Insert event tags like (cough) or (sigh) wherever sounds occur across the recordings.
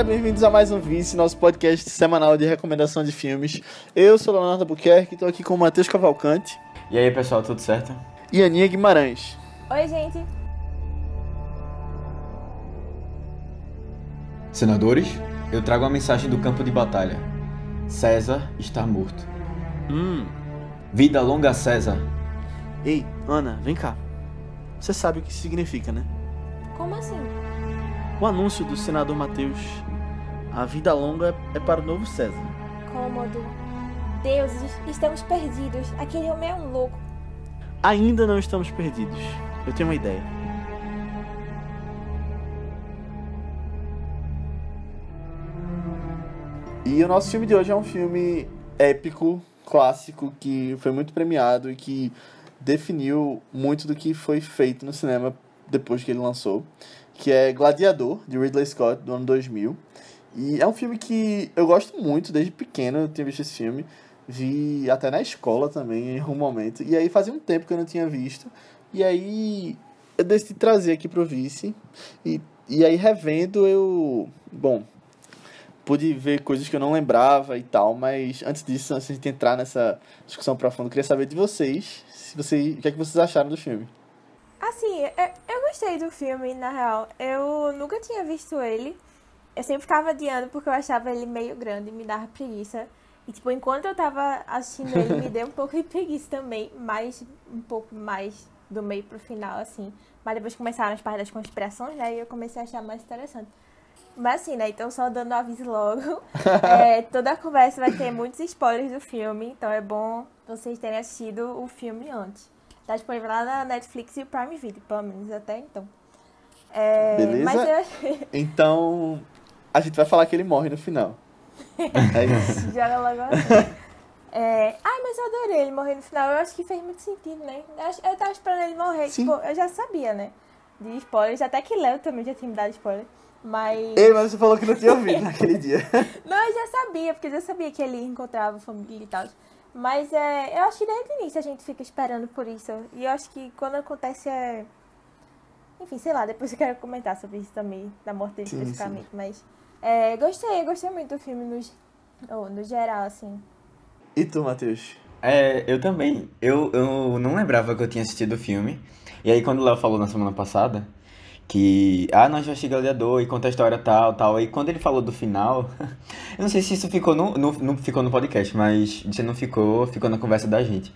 Galera, bem-vindos a mais um Vice, nosso podcast semanal de recomendação de filmes. Eu sou Leonardo Buquerque, estou aqui com o Matheus Cavalcante. E aí pessoal, tudo certo? E Aninha Guimarães. Oi, gente. Senadores, eu trago a mensagem do campo de batalha. César está morto. Hum. Vida longa César. Ei, Ana, vem cá. Você sabe o que isso significa, né? Como assim? O anúncio do senador Matheus. A vida longa é para o novo César. Cômodo. Deuses, estamos perdidos. Aquele homem é um louco. Ainda não estamos perdidos. Eu tenho uma ideia. E o nosso filme de hoje é um filme épico, clássico, que foi muito premiado e que definiu muito do que foi feito no cinema depois que ele lançou, que é Gladiador, de Ridley Scott, do ano 2000. E é um filme que eu gosto muito, desde pequeno eu tinha visto esse filme. Vi até na escola também, em algum momento. E aí fazia um tempo que eu não tinha visto. E aí eu decidi trazer aqui pro Vice. E, e aí revendo eu... Bom, pude ver coisas que eu não lembrava e tal, mas antes disso, antes de entrar nessa discussão profunda, eu queria saber de vocês, se vocês, o que é que vocês acharam do filme. Assim, eu, eu gostei do filme, na real. Eu nunca tinha visto ele. Eu sempre ficava adiando porque eu achava ele meio grande, me dava preguiça. E, tipo, enquanto eu tava assistindo ele, me deu um pouco de preguiça também, mais, um pouco mais do meio pro final, assim. Mas depois começaram as partes das conspirações, né, e eu comecei a achar mais interessante. Mas assim, né, então só dando aviso logo, (laughs) é, toda a conversa vai ter muitos spoilers do filme, então é bom vocês terem assistido o filme antes. Tá disponível lá na Netflix e o Prime Video, pelo menos até então. É, Beleza? Mas eu... Então, a gente vai falar que ele morre no final. É isso. (laughs) Joga logo assim. É... Ai, mas eu adorei ele morrer no final. Eu acho que fez muito sentido, né? Eu, tava esperando ele morrer. Sim. Tipo, eu já sabia, né? De spoilers. Até que Léo também já tinha me dado spoiler. Mas. Ei, mas você falou que não tinha ouvido naquele dia. (laughs) Não, eu já sabia, porque eu já sabia que ele encontrava família e tal. Mas é, eu acho que desde o início a gente fica esperando por isso. E eu acho que quando acontece é. Enfim, sei lá, depois eu quero comentar sobre isso também, da morte dele Sim, especificamente. Mas é, gostei, gostei muito do filme no, oh, no geral, assim. E tu, Matheus? É, eu também. Eu, eu não lembrava que eu tinha assistido o filme. E aí quando o Léo falou na semana passada que, ah, nós já assistimos Gladiador e conta a história tal, tal. E quando ele falou do final, (laughs) eu não sei se isso ficou no, no, não ficou no podcast, mas se não ficou, ficou na conversa da gente.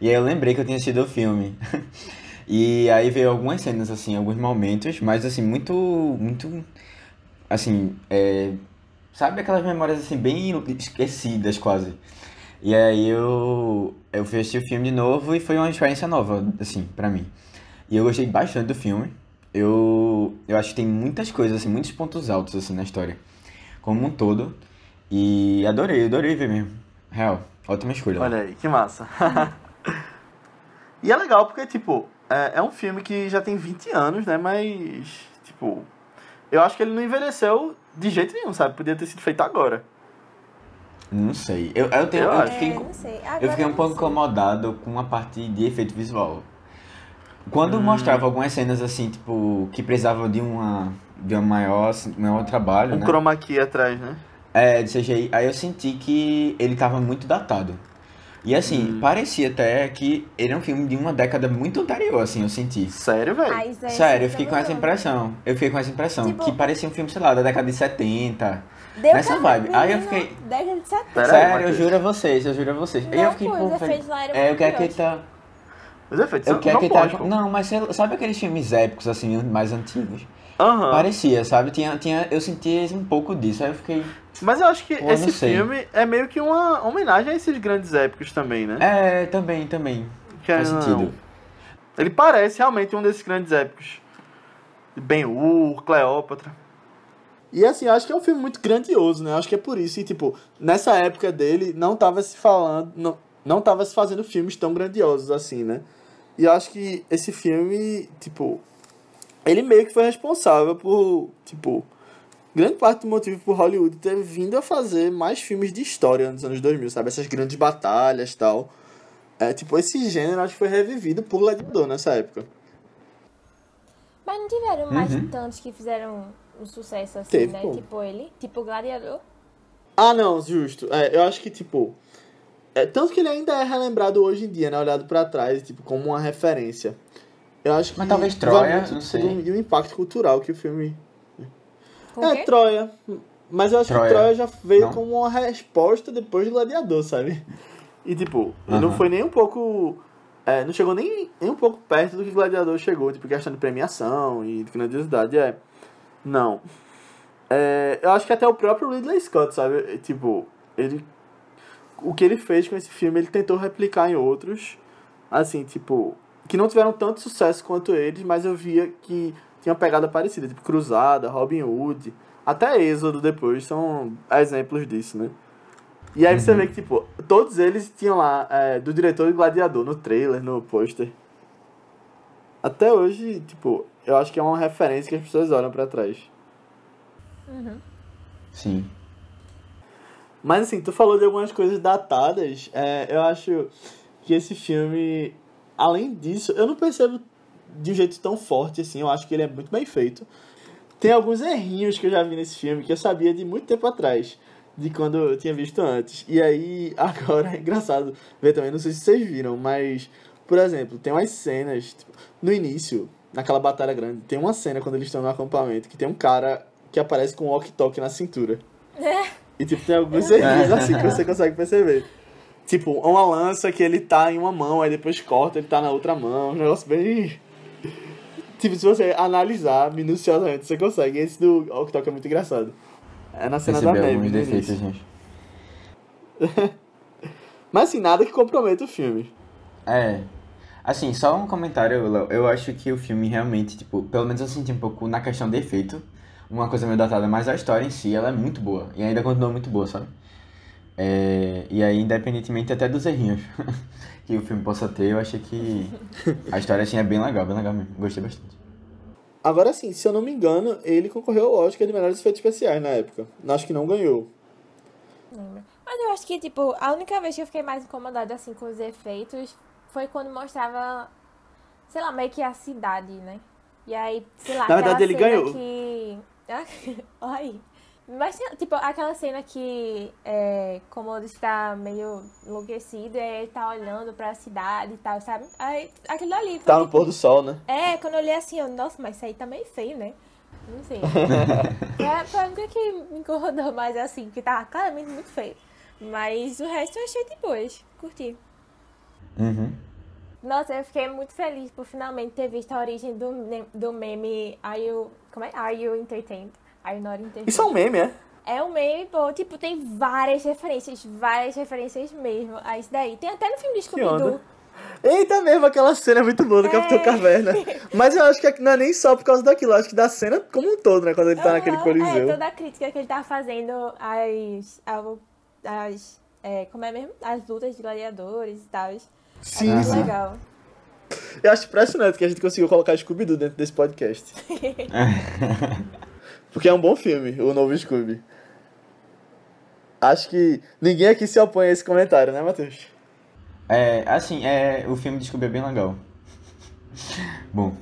E aí eu lembrei que eu tinha assistido o filme. (laughs) E aí veio algumas cenas, assim, alguns momentos, mas assim, muito, muito, assim, é, sabe aquelas memórias, assim, bem esquecidas quase. E aí eu, eu fui assistir o filme de novo e foi uma experiência nova, assim, pra mim. E eu gostei bastante do filme. Eu, eu acho que tem muitas coisas, assim, muitos pontos altos, assim, na história. Como um todo. E adorei, adorei ver mesmo. Real, ótima escolha. Olha aí, que massa. (laughs) e é legal porque, tipo, é, é um filme que já tem 20 anos, né? Mas, tipo, eu acho que ele não envelheceu de jeito nenhum, sabe? Podia ter sido feito agora. Não sei. Eu, eu, tenho, Eu eu, fiquei, É, não sei. Agora eu fiquei um pouco incomodado com a parte de efeito visual. Quando Hum. mostrava algumas cenas assim, tipo, que precisavam de uma de um maior, maior trabalho, Um né? chroma key atrás, né? É, de CGI, aí eu senti que ele tava muito datado. E assim, Hum. parecia até que ele é um filme de uma década muito anterior, assim, eu senti. Sério, velho? Sério, eu fiquei com essa impressão. Eu fiquei com essa impressão. Tipo- que parecia um filme, sei lá, da década de 70. Deu Nessa vibe. Aí eu fiquei- Década de 70. Pera aí, Sério, eu juro a vocês, eu juro a vocês. Aí Não, eu fiquei, pô, velho, é, eu quero que ele tá. Os efeitos Eu são, quero que ele tá. Não, mas sabe aqueles filmes épicos, assim, mais antigos? Aham. Parecia, sabe? Tinha, tinha, eu sentia um pouco disso. Aí eu fiquei. Mas eu acho que Pô, esse não filme é meio que uma homenagem a esses grandes épicos também, né? É, também, também. Querendo Faz ou sentido. não. Ele parece realmente um desses grandes épicos. Ben-Hur, Cleópatra. E assim, eu acho que é um filme muito grandioso, né? Eu acho que é por isso. E, tipo, nessa época dele, não tava se falando. Não, não tava se fazendo filmes tão grandiosos assim, né? E eu acho que esse filme, tipo. Ele meio que foi responsável por, tipo. Grande parte do motivo por Hollywood ter vindo a fazer mais filmes de história nos anos 2000, sabe? Essas grandes batalhas e tal. É, tipo, esse gênero acho que foi revivido por Gladiador nessa época. Mas não tiveram mais Uhum. tantos que fizeram um sucesso assim, Teve, né? pô. Tipo ele, tipo Gladiador. Ah, não, justo. É, eu acho que, tipo. É, tanto que ele ainda é relembrado hoje em dia, né? Olhado pra trás, tipo, como uma referência. Eu acho que. Mas talvez vai Troia, muito, não sei. do impacto cultural que o filme. Com é, quê? Troia. Mas eu acho Troia. que Troia já veio Não? como uma resposta depois do Gladiador, sabe? E, tipo, ele não foi nem um pouco. é, não chegou nem, nem um pouco perto do que Gladiador chegou, tipo, questão de premiação e de grandiosidade. É. Não. É, eu acho que até o próprio Ridley Scott, sabe? Tipo, ele. O que ele fez com esse filme, ele tentou replicar em outros. Assim, tipo. Que não tiveram tanto sucesso quanto eles, mas eu via que tinha uma pegada parecida. Tipo, Cruzada, Robin Hood. Até Êxodo depois são exemplos disso, né? E aí você vê que, tipo, todos eles tinham lá, é, do diretor de Gladiador, no trailer, no pôster. Até hoje, tipo, eu acho que é uma referência que as pessoas olham pra trás. Sim. Mas assim, tu falou de algumas coisas datadas. é, eu acho que esse filme, além disso, eu não percebo de um jeito tão forte assim. Eu acho que ele é muito bem feito. Tem alguns errinhos que eu já vi nesse filme que eu sabia de muito tempo atrás, de quando eu tinha visto antes. E aí, (laughs) agora é engraçado ver também, não sei se vocês viram, mas, por exemplo, tem umas cenas, tipo, no início, naquela batalha grande, tem uma cena quando eles estão no acampamento que tem um cara que aparece com um walkie-talkie na cintura. E tipo, tem alguns erros (laughs) assim que você consegue perceber. Tipo, uma lança que ele tá em uma mão, aí depois corta, ele tá na outra mão. Um negócio bem. (laughs) Tipo, se você analisar minuciosamente, você consegue. Esse do Octok é muito engraçado. É na cena da Percebi neve. alguns defeitos, gente. (laughs) Mas assim, nada que comprometa o filme. É. Assim, só um comentário, Léo. Eu acho que o filme realmente, tipo, pelo menos eu senti um pouco na questão de efeito, uma coisa meio datada, mas a história em si, ela é muito boa. E ainda continua muito boa, sabe? É, e aí, independentemente até dos errinhos (laughs) que o filme possa ter, eu achei que a história, assim, é bem legal, bem legal mesmo. Gostei bastante. Agora assim, se eu não me engano, ele concorreu ao Oscar de melhores efeitos especiais na época. Acho que não ganhou. Lembro. Mas eu acho que, tipo, a única vez que eu fiquei mais incomodada, assim, com os efeitos foi quando mostrava, sei lá, meio que a cidade, né? E aí, sei lá, Na verdade, ele ganhou. que... (laughs) Olha aí. Mas, tipo, aquela cena que, é, como ele está meio enlouquecido, e aí ele tá olhando pra cidade e tal, sabe? Aí, aquilo ali Tá no tipo, pôr do sol, né? É, quando eu olhei assim, eu, nossa, mas isso aí tá meio feio, né? Não sei. (laughs) foi, foi a única que me incomodou mais assim, que tava claramente muito feio. Mas o resto eu achei de boas. Curti. Uhum. Nossa, eu fiquei muito feliz por finalmente ter visto a origem do, do meme Are You. Como é? Are You Entertained? Not? Isso é um meme, é? É um meme, pô, tipo, tem várias referências, várias referências mesmo a isso daí. Tem até no filme de. Scooby-Doo. Eita mesmo, aquela cena é muito boa do É. Capitão Caverna. (laughs) Mas eu acho que não é nem só por causa daquilo, eu acho que da cena como um todo, né? Quando ele tá naquele Aham, coliseu. É, toda a crítica que ele tá fazendo às. às é, como é mesmo? As lutas de gladiadores e tal. Sim, Muito sim. legal. Eu acho impressionante que a gente conseguiu colocar Scooby-Doo dentro desse podcast. (laughs) (laughs) Porque é um bom filme, o novo Scooby. Acho que ninguém aqui se opõe a esse comentário, né, Matheus? É, assim, é, o filme de Scooby é bem legal. (laughs) Bom,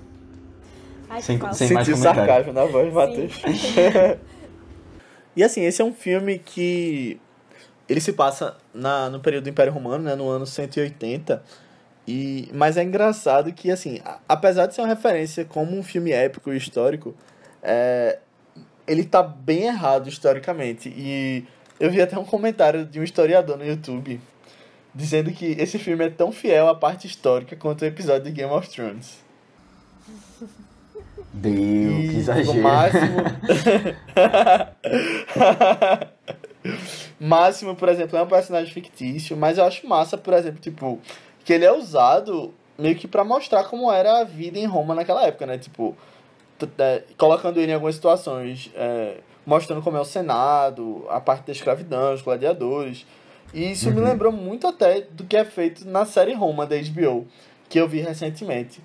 Ai, que Sem- sem- mais Sentiu comentário. sarcasmo na voz, Matheus. (laughs) (laughs) e assim, esse é um filme que ele se passa na, no período do Império Romano, né, no ano 180. E, mas é engraçado que, assim, a- apesar de ser uma referência como um filme épico e histórico, é, ele tá bem errado historicamente. E eu vi até um comentário de um historiador no YouTube dizendo que esse filme é tão fiel à parte histórica quanto o episódio de Game of Thrones. (laughs) deu, E, que exagero. Máximo. (laughs) Máximo, por exemplo, é um personagem fictício, mas eu acho massa, por exemplo, tipo, que ele é usado meio que pra mostrar como era a vida em Roma naquela época, né? Tipo, colocando ele em algumas situações, é, mostrando como é o Senado, a parte da escravidão, os gladiadores. E isso me Uhum. lembrou muito até do que é feito na série Roma da HBO, que eu vi recentemente.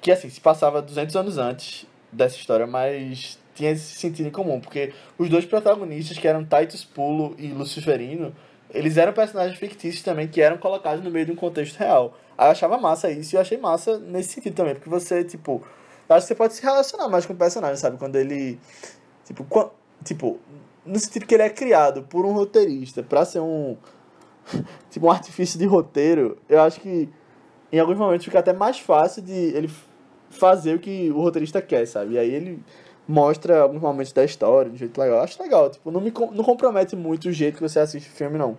Que assim, se passava 200 anos antes dessa história, mas tinha esse sentido em comum, porque os dois protagonistas, que eram Titus Pulo e Luciferino, eles eram personagens fictícios também que eram colocados no meio de um contexto real. Aí eu achava massa isso e eu achei massa nesse sentido também, porque você, tipo, eu acho que você pode se relacionar mais com o personagem, sabe? Quando ele Tipo, tipo, no sentido que ele é criado por um roteirista pra ser um. (laughs) tipo, um artifício de roteiro, eu acho que em alguns momentos fica até mais fácil de ele fazer o que o roteirista quer, sabe? E aí ele mostra alguns momentos da história de um jeito legal. Eu acho legal, tipo, não me não compromete muito o jeito que você assiste o filme, não.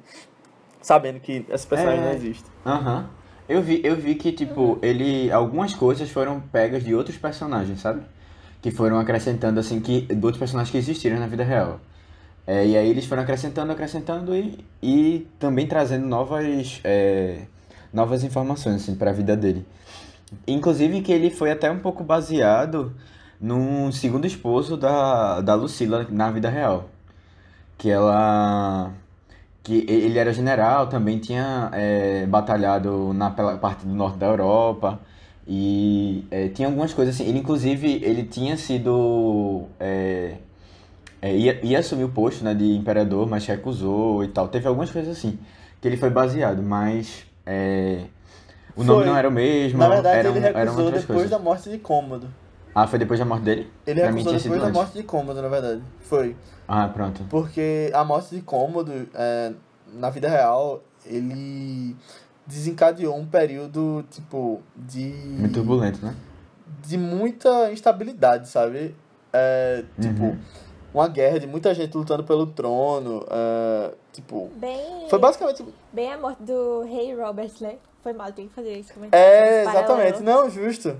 Sabendo que esse personagem É. não existe. Aham. Eu vi, eu vi que, tipo, ele. Algumas coisas foram pegas de outros personagens, sabe? Que foram acrescentando, assim, que. De outros personagens que existiram na vida real. É, e aí eles foram acrescentando, acrescentando e, e também trazendo novas, é, novas informações, assim, pra vida dele. Inclusive que ele foi até um pouco baseado num segundo esposo da, da Lucila na vida real. Que ela que ele era general, também tinha é, batalhado na pela parte do norte da Europa e é, tinha algumas coisas assim. Ele inclusive ele tinha sido é, é, ia, ia assumir o posto né, de imperador, mas recusou e tal. Teve algumas coisas assim que ele foi baseado, mas é, o nome Foi. não era o mesmo. Na verdade, eram, ele recusou depois coisas. da morte de Cômodo. Ah, foi depois da morte dele? Ele Pra sido depois da morte de Cômodo, na verdade. Foi. Ah, pronto. Porque a morte de Cômodo, é, na vida real, ele desencadeou um período, tipo, de. Muito turbulento, né? de muita instabilidade, sabe? É, tipo, Uhum. uma guerra de muita gente lutando pelo trono. é, tipo. Bem, Foi basicamente. bem a morte do rei Robert, né? Foi mal, tem que fazer isso. comentário. É, Esse exatamente. paralelo. Não, justo.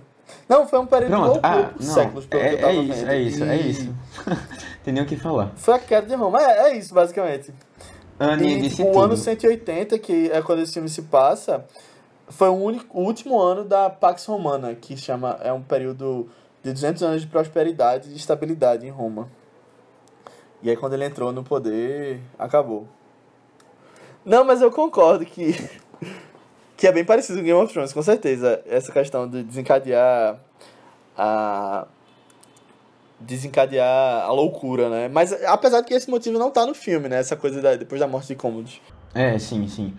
Não, foi um período Pronto. louco Ah, não. séculos, pelo que eu É, tava é isso, vendo. é isso, é E isso. (laughs) Tem nem o que falar. Foi a queda de Roma. É, é isso, basicamente. E tipo, o tudo. ano 180, que é quando esse filme se passa, foi o, único, o último ano da Pax Romana, que chama, é um período de 200 anos de prosperidade e estabilidade em Roma. E aí quando ele entrou no poder, acabou. Não, mas eu concordo que que é bem parecido com Game of Thrones, com certeza. Essa questão de desencadear a desencadear a loucura, né? Mas apesar de que esse motivo não tá no filme, né? Essa coisa da, depois da morte de Commodus. É, sim, sim.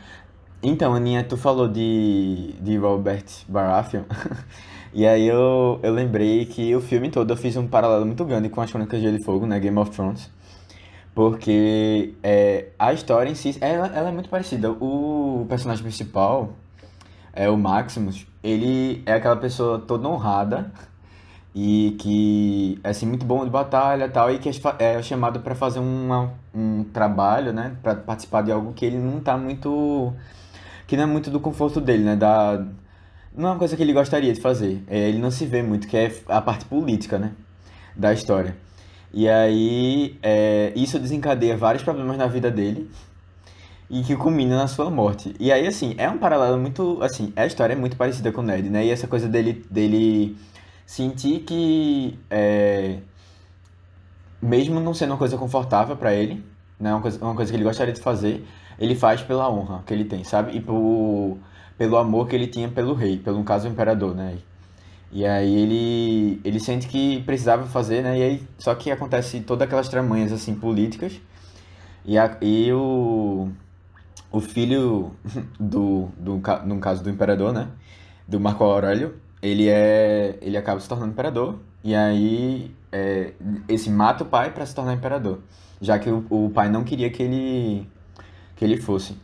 Então, Aninha, tu falou de, de Robert Baratheon. (laughs) e aí eu, eu lembrei que o filme todo eu fiz um paralelo muito grande com as Crônicas de Gelo e Fogo, né? Game of Thrones. Porque é, a história em si, ela, ela é muito parecida. O personagem principal, é o Maximus, ele é aquela pessoa toda honrada e que é assim, muito bom de batalha tal, e que é é chamado para fazer uma, um trabalho, né, para participar de algo que ele não tá muito que não é muito do conforto dele, né, da não é uma coisa que ele gostaria de fazer. É, ele não se vê muito, que é a parte política, né, da história. E aí, é, isso desencadeia vários problemas na vida dele e que culmina na sua morte. E aí, assim, é um paralelo muito, assim, a história é muito parecida com o Ned, né? E essa coisa dele, dele sentir que, é, mesmo não sendo uma coisa confortável pra ele, né? Uma coisa, uma coisa que ele gostaria de fazer, ele faz pela honra que ele tem, sabe? E por, pelo amor que ele tinha pelo rei, pelo caso o imperador, né? E aí ele, ele sente que precisava fazer, né? E aí, só que acontece todas aquelas tramanhas, assim, políticas. E, a, e o, o filho do, do, no caso do imperador, né? Do Marco Aurélio, ele é, ele acaba se tornando imperador. E aí, é, esse mata o pai para se tornar imperador. Já que o, o pai não queria que ele, que ele fosse.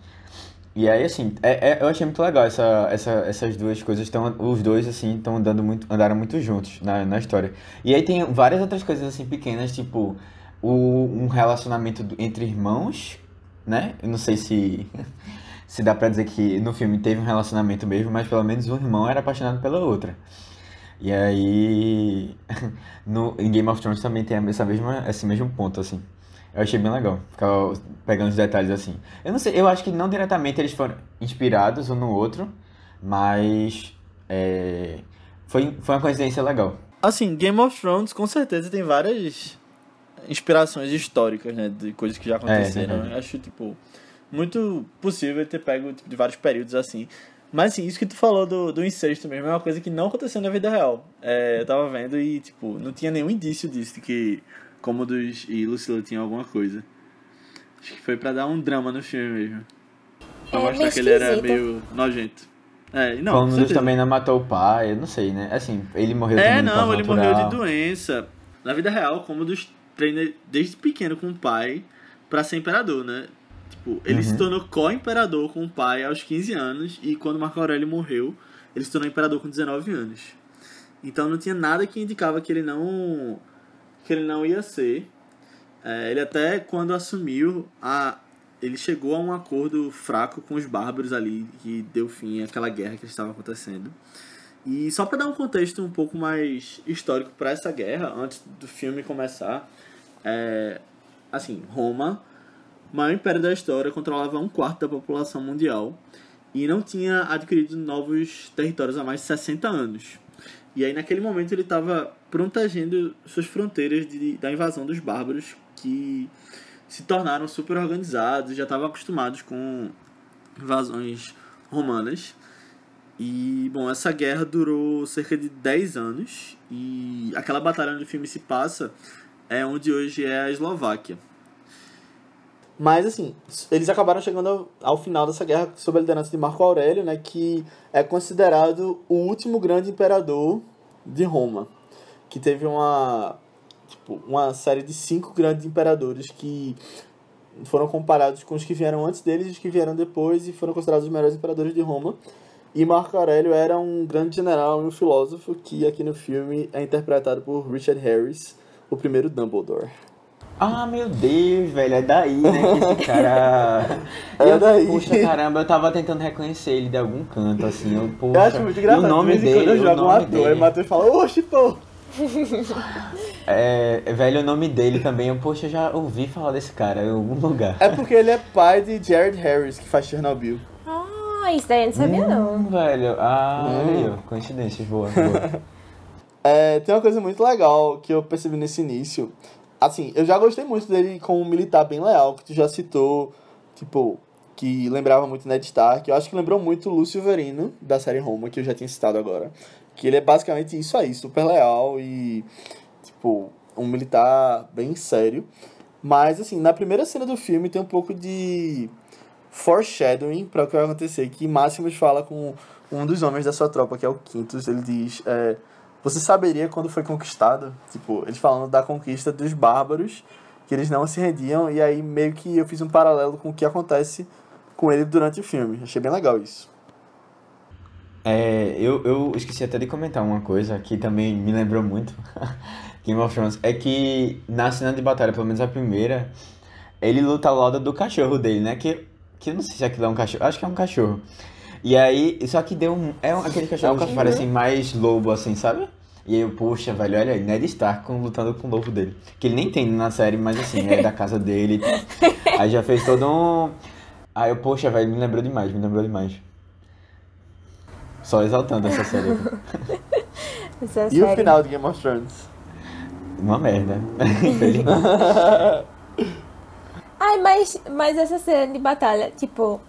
E aí, assim, é, é- eu achei muito legal essa, essa, essas duas coisas. Tão, os dois, assim, estão andando muito, andaram muito juntos na, na história. E aí tem várias outras coisas, assim, pequenas, tipo, o, um relacionamento entre irmãos, né? Eu não sei se, (laughs) se dá pra dizer que no filme teve um relacionamento mesmo, mas pelo menos um irmão era apaixonado pela outra. E aí, (laughs) no, em Game of Thrones também tem essa mesma, esse mesmo ponto, assim. Eu achei bem legal, ficar pegando os detalhes assim. Eu não sei, eu acho que não diretamente eles foram inspirados um no outro, mas é, foi, foi uma coincidência legal. Assim, Game of Thrones com certeza tem várias inspirações históricas, né? De coisas que já aconteceram. verdade. Eu acho, tipo, muito possível ter pego tipo, de vários períodos assim. Mas assim, isso que tu falou do, do incesto mesmo é uma coisa que não aconteceu na vida real. É, eu tava vendo e, tipo, não tinha nenhum indício disso, de que Commodus e Lucila tinham alguma coisa. Acho que foi pra dar um drama no filme mesmo. Pra É, mostrar que ele era meio nojento. É, não, com Commodus também não matou o pai, eu não sei, né? Assim, ele morreu É, de não, causa ele natural. morreu de doença. Na vida real, Commodus treina desde pequeno com o pai pra ser imperador, né? Tipo, ele se Uhum. tornou co-imperador com o pai aos 15 anos e quando Marco Aurélio morreu, ele se tornou imperador com 19 anos. Então não tinha nada que indicava que ele não que ele não ia ser. É, ele até quando assumiu a ele chegou a um acordo fraco com os bárbaros ali que deu fim àquela guerra que estava acontecendo. E só para dar um contexto um pouco mais histórico para essa guerra, antes do filme começar, é, assim, Roma, maior império da história, controlava um quarto da população mundial e não tinha adquirido novos territórios há mais de 60 anos. E aí, naquele momento, ele estava protegendo suas fronteiras de, da invasão dos bárbaros que se tornaram super organizados já estavam acostumados com invasões romanas. E, bom, essa guerra durou cerca de 10 anos. E aquela batalha onde o filme se passa é onde hoje é a Eslováquia. Mas, assim, eles acabaram chegando ao, final dessa guerra sob a liderança de Marco Aurélio, né? Que é considerado o último grande imperador de Roma. Que teve uma, tipo, uma série de cinco grandes imperadores que foram comparados com os que vieram antes deles e os que vieram depois e foram considerados os melhores imperadores de Roma. E Marco Aurélio era um grande general e um filósofo que aqui no filme é interpretado por Richard Harris, o primeiro Dumbledore. Ah, meu Deus, velho, é daí, né, que esse cara... (laughs) É Eu- daí. Poxa, caramba, eu tava tentando reconhecer ele de algum canto, assim, eu, poxa... Eu acho muito engraçado. O nome de vez em quando dele, eu jogo um ator, aí o dele... Matheus fala, oxe, pô! (laughs) É, velho, o nome dele também, eu, poxa, eu já ouvi falar desse cara em algum lugar. É porque ele é pai de Jared Harris, que faz Chernobyl. Ah, isso daí eu não sabia não. Hum, velho, ah, Hum. aí, ó, coincidências, boa, boa. (laughs) É, tem uma coisa muito legal que eu percebi nesse início. Assim, eu já gostei muito dele como um militar bem leal, que tu já citou, tipo, que lembrava muito Ned Stark. Eu acho que lembrou muito o Lúcio Verino, da série Roma, que eu já tinha citado agora. Que ele é basicamente isso aí, super leal e, tipo, um militar bem sério. Mas, assim, na primeira cena do filme tem um pouco de foreshadowing para o que vai acontecer. Que Máximos fala com um dos homens da sua tropa, que é o Quintus. Ele diz: é, Você saberia quando foi conquistado? Tipo, eles falando da conquista dos bárbaros, que eles não se rendiam. E aí, meio que eu fiz um paralelo com o que acontece com ele durante o filme. Achei bem legal isso. É, eu, eu esqueci até de comentar uma coisa que também me lembrou muito (laughs) Game of Thrones. É que na cena de batalha, pelo menos a primeira, ele luta ao lado do cachorro dele, né? Que, que eu não sei se aquilo é um cachorro. Acho que é um cachorro. E aí, só que deu um. É um, aquele cachorro que parece mais lobo, assim, sabe? E aí eu, poxa, velho, olha aí, Ned Stark com- lutando com o lobo dele. Que ele nem tem na série, mas assim, é da casa dele. (laughs) Aí já fez todo um. Aí eu, poxa, velho, me lembrou demais, me lembrou demais. Só exaltando essa série. (laughs) Essa E o série. final de Game of Thrones? Uma merda. (laughs) Ai, mas, mas essa cena de batalha, tipo,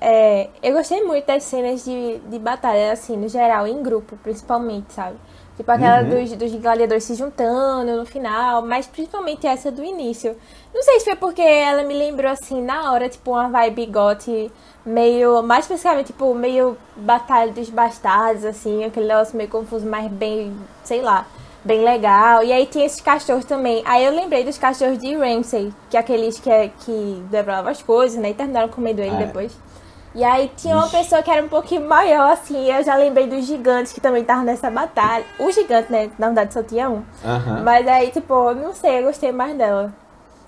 é, eu gostei muito das cenas de, de batalha, assim, no geral, em grupo, principalmente, sabe? Tipo aquela Uhum. dos, dos gladiadores se juntando no final, mas principalmente essa do início. Não sei se foi porque ela me lembrou, assim, na hora, tipo, uma vibe gote meio, mais especificamente, tipo, meio batalha dos bastardos, assim, aquele negócio meio confuso, mas bem, sei lá, bem legal. E aí tinha esses cachorros também. Aí eu lembrei dos cachorros de Ramsay, que é aqueles que, é, que devoravam as coisas, né? E terminaram comendo ele Ah, é. depois. E aí tinha uma Ixi. pessoa que era um pouquinho maior, assim, eu já lembrei dos gigantes que também estavam nessa batalha. O gigante, né? Na verdade só tinha um. Mas aí, tipo, não sei, eu gostei mais dela.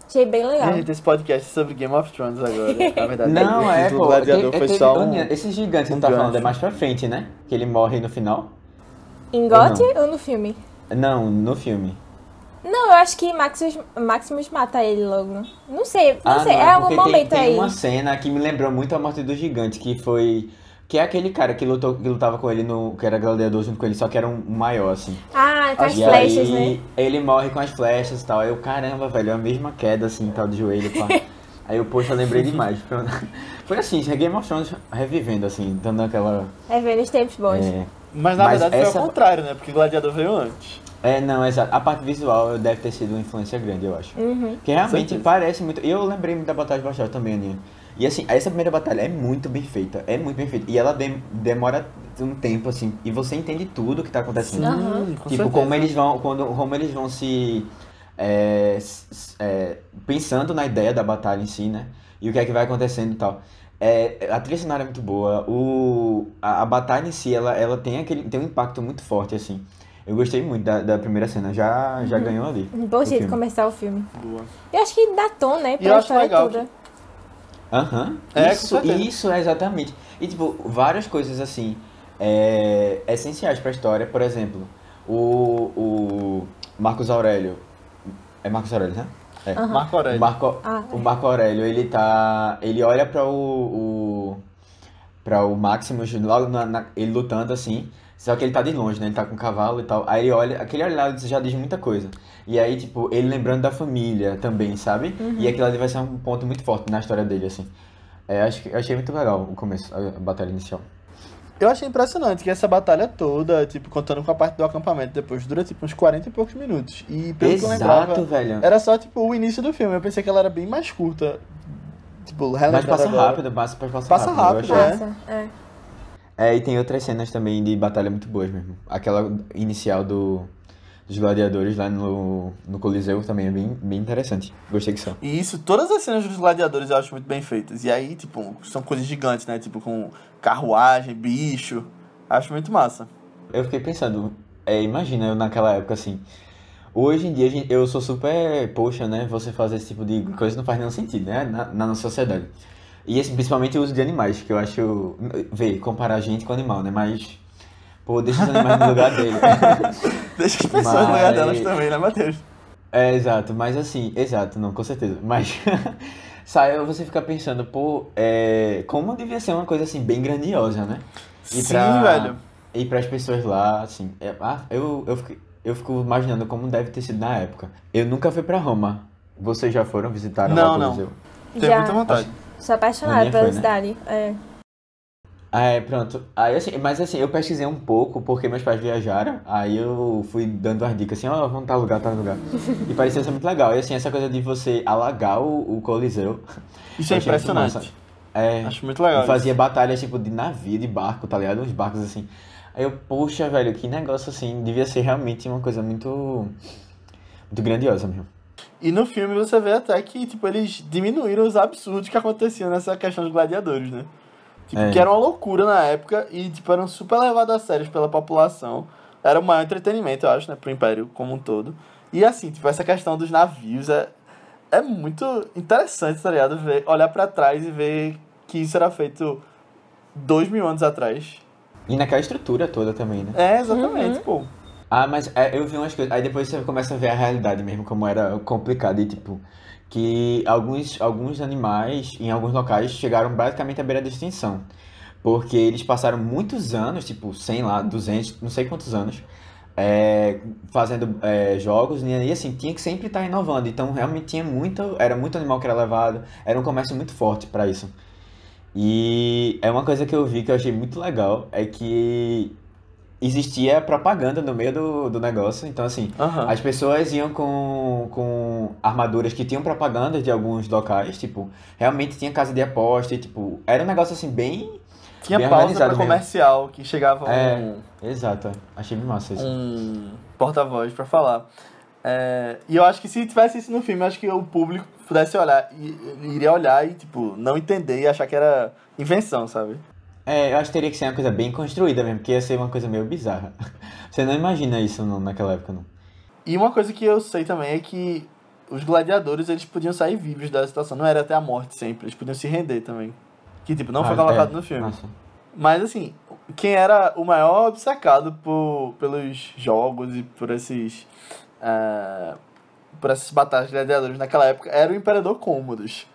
Achei bem legal. Gente, esse podcast é sobre Game of Thrones agora. Na verdade, Não, o é, pô. Gladiador tem- foi tem- só um... Esse gigante que um tu tá falando é mais pra frente, né? Que ele morre no final. Em GOT Ou ou no filme? Não, no filme. Não, eu acho que Maximus, Maximus mata ele logo. Não sei, não Ah, sei. não, é algum tem- momento tem, aí. uma cena que me lembrou muito a morte do gigante, que foi. Que é aquele cara que, lutou, que lutava com ele no. que era gladiador junto com ele, só que era um maior, assim. Ah, com as E flechas, aí, né? ele morre com as flechas e tal. Aí eu, caramba, velho, é a mesma queda, assim, tal, de joelho, pá. (laughs) Aí eu, poxa, lembrei demais. (laughs) Foi assim, Game of Thrones revivendo, assim, dando aquela. É vendo os tempos bons. É, Mas na Mas verdade essa- foi ao contrário, né? Porque Gladiador veio antes. é, não, exato. A parte visual deve ter sido uma influência grande, eu acho. Uhum. Que realmente parece muito. Eu lembrei muito da Batalha de Bastar também, Aninha. E assim, essa primeira batalha é muito bem feita. É muito bem feita. E ela dem- demora um tempo, assim. E você entende tudo que tá acontecendo. Com tipo, certeza. como eles vão. Quando, como eles vão se é, é, pensando na ideia da batalha em si, né? E o que é que vai acontecendo e tal. É, a trilha sonora é muito boa, o, a, a batalha em si, ela, ela tem, aquele, tem um impacto muito forte, assim. Eu gostei muito da, da primeira cena, já, já ganhou ali. Um bom jeito de começar o filme. Boa. Eu acho que dá tom, né? Eu Pra acho história legal toda. Aham. É, com isso, isso, exatamente. E, tipo, várias coisas, assim, é, essenciais pra história. Por exemplo, o, o Marcos Aurélio. É Marcos Aurélio, né? É. Aham. Marco O Aurélio. Marco, Ah, o Marco Aurélio, ele tá. Ele olha para o, o. para o Maximus, logo na, na- ele lutando assim. Só que ele tá de longe, né? Ele tá com o cavalo e tal. Aí ele olha, aquele olhar já diz muita coisa. E aí, tipo, ele lembrando da família também, sabe? E aquilo ali vai ser um ponto muito forte na história dele, assim. É, acho que, eu achei muito legal o começo, a, a batalha inicial. Eu achei impressionante que essa batalha toda, tipo, contando com a parte do acampamento depois, dura tipo uns 40 e poucos minutos. E pelo que eu lembrava, Exato, velho. era só tipo o início do filme. Eu pensei que ela era bem mais curta. Tipo, Mas passa agora. rápido, passa, passa, Passa rápido. eu rápido, achei. é. Passa, é. É, e tem outras cenas também de batalha muito boas mesmo. Aquela inicial do, dos gladiadores lá no, no Coliseu também é bem, bem interessante. Gostei que são. E isso, todas as cenas dos gladiadores eu acho muito bem feitas. E aí, tipo, são coisas gigantes, né? Tipo, com carruagem, bicho. Acho muito massa. Eu fiquei pensando, é, imagina eu naquela época assim. Hoje em dia gente- eu sou super, poxa, né? Você fazer esse tipo de coisa não faz nenhum sentido, né? Na, na nossa sociedade. E assim, principalmente o uso de animais, que eu acho. Vê, comparar a gente com animal, né? Mas. Pô, deixa os animais no lugar dele. (laughs) Deixa as pessoas no lugar Mas- delas também, né, Matheus? É, exato, mas assim, exato, não, com certeza. Mas (laughs) sai você fica pensando, pô, é, como devia ser uma coisa assim, bem grandiosa, né? E Sim, pra- velho. E para as pessoas lá, assim, é- ah, eu, eu, fico, eu fico imaginando como deve ter sido na época. Eu nunca fui pra Roma. Vocês já foram visitar Não, lá o não. Coliseu? Tenho Já. muita vontade. Sou apaixonada pela foi, né? cidade. É. Ah, é, pronto. Aí, assim, mas assim, eu pesquisei um pouco porque meus pais viajaram. Aí eu fui dando as dicas assim, ó, vamos tal lugar, tal lugar. e parecia ser muito legal. E assim, essa coisa de você alagar o, o Coliseu. (laughs) Isso é eu muito impressionante. É, Acho muito legal. E fazia batalhas tipo de navio, de barco, tá ligado? Uns barcos assim. Aí eu, poxa, velho, que negócio assim. Devia ser realmente uma coisa muito. Muito grandiosa mesmo. E no filme você vê até que, tipo, eles diminuíram os absurdos que aconteciam nessa questão dos gladiadores, né? Tipo, É. que era uma loucura na época e, tipo, eram super levados a sério pela população. Era o maior entretenimento, eu acho, né, pro Império como um todo. E assim, tipo, essa questão dos navios é, é muito interessante, tá ligado? Ver, olhar pra trás e ver que isso era feito dois mil anos atrás. E naquela estrutura toda também, né? É, exatamente, pô. Ah, mas é, eu vi umas coisas. Aí depois você começa a ver a realidade mesmo, como era complicado. E tipo, que alguns, alguns animais em alguns locais chegaram basicamente à beira da extinção. Porque eles passaram muitos anos, tipo, 100 lá, 200, não sei quantos anos, é, fazendo é, jogos. E aí, assim, tinha que sempre estar inovando. Então, realmente tinha muito. Era muito animal que era levado. Era um comércio muito forte para isso. E é uma coisa que eu vi que eu achei muito legal, é que existia propaganda no meio do, do negócio. Então, assim, Aham. as pessoas iam com, com armaduras que tinham propaganda de alguns locais, tipo, realmente tinha casa de aposta e, tipo, era um negócio, assim, bem... Tinha bem pausa pra mesmo. comercial que chegava É. um, Exato, achei bem massa isso. um porta-voz pra falar. É, e eu acho que se tivesse isso no filme, eu acho que o público pudesse olhar e iria olhar e, tipo, não entender e achar que era invenção, sabe? É, eu acho que teria que ser uma coisa bem construída mesmo, porque ia ser uma coisa meio bizarra. (laughs) Você não imagina isso não, naquela época, não. E uma coisa que eu sei também é que os gladiadores, eles podiam sair vivos da situação. Não era até a morte sempre, eles podiam se render também. Que, tipo, não foi Ah, colocado é, no filme. Massa. Mas, assim, quem era o maior obcecado por, pelos jogos e por esses... ah, por essas batalhas de gladiadores naquela época era o Imperador Cômodos.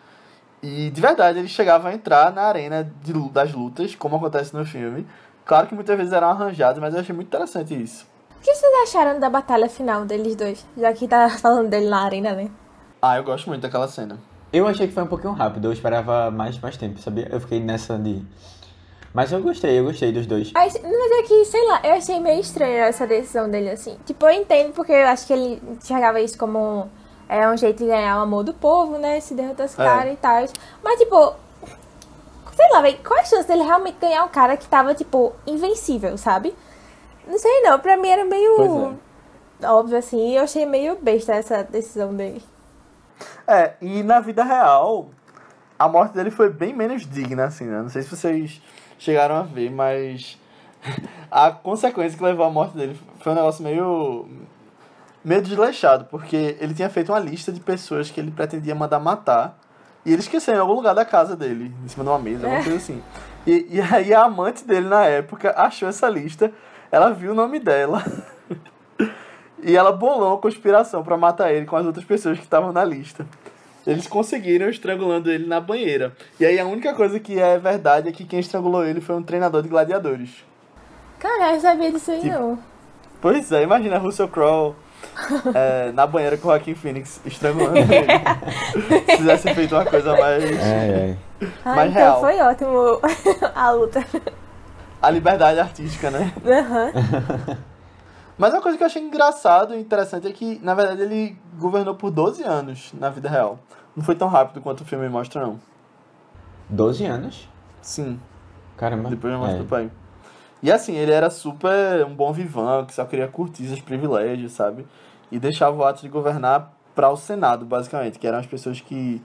E, de verdade, ele chegava a entrar na arena de, das lutas, como acontece no filme. Claro que muitas vezes eram arranjados, mas eu achei muito interessante isso. O que vocês acharam da batalha final deles dois? Já que tá (laughs) falando dele na arena, né? Ah, eu gosto muito daquela cena. Eu achei que foi um pouquinho rápido, eu esperava mais, mais tempo, sabia? Eu fiquei nessa de... Mas eu gostei, eu gostei dos dois. Mas, mas é que, sei lá, eu achei meio estranha essa decisão dele, assim. Tipo, eu entendo porque eu acho que ele enxergava isso como é, um jeito de ganhar o amor do povo, né? Se derrotar os É. caras e tal. Mas, tipo, sei lá, velho, qual a chance dele realmente ganhar um cara que tava, tipo, invencível, sabe? Não sei não, pra mim era meio. É. óbvio, assim, eu achei meio besta essa decisão dele. É, e na vida real, a morte dele foi bem menos digna, assim, né? Não sei se vocês chegaram a ver, mas (laughs) a consequência que levou à morte dele foi um negócio meio. Meio desleixado, porque ele tinha feito uma lista de pessoas que ele pretendia mandar matar. E ele esqueceu em algum lugar da casa dele, em cima de uma mesa, alguma coisa assim. E, e aí a amante dele na época achou essa lista, ela viu o nome dela. (laughs) e ela bolou uma conspiração para matar ele com as outras pessoas que estavam na lista. Eles conseguiram estrangulando ele na banheira. E aí a única coisa que é verdade é que quem estrangulou ele foi um treinador de gladiadores. Caralho, eu sabia disso aí Tipo, não. Pois é, imagina Russell Crowe é, na banheira com o Joaquin Phoenix estrangulando (laughs) ele. Se tivesse feito uma coisa mais. É, é. Ah, mais então real. foi ótimo (laughs) a luta. A liberdade artística, né? Aham. (laughs) Mas uma coisa que eu achei engraçado e interessante é que, na verdade, ele governou por 12 anos na vida real. Não foi tão rápido quanto o filme mostra, não. 12 anos? Sim, Caramba. depois eu mostro é. do pai. E assim, ele era super um bom vivão, que só queria curtir seus privilégios, sabe? E deixava o ato de governar para o Senado, basicamente, que eram as pessoas que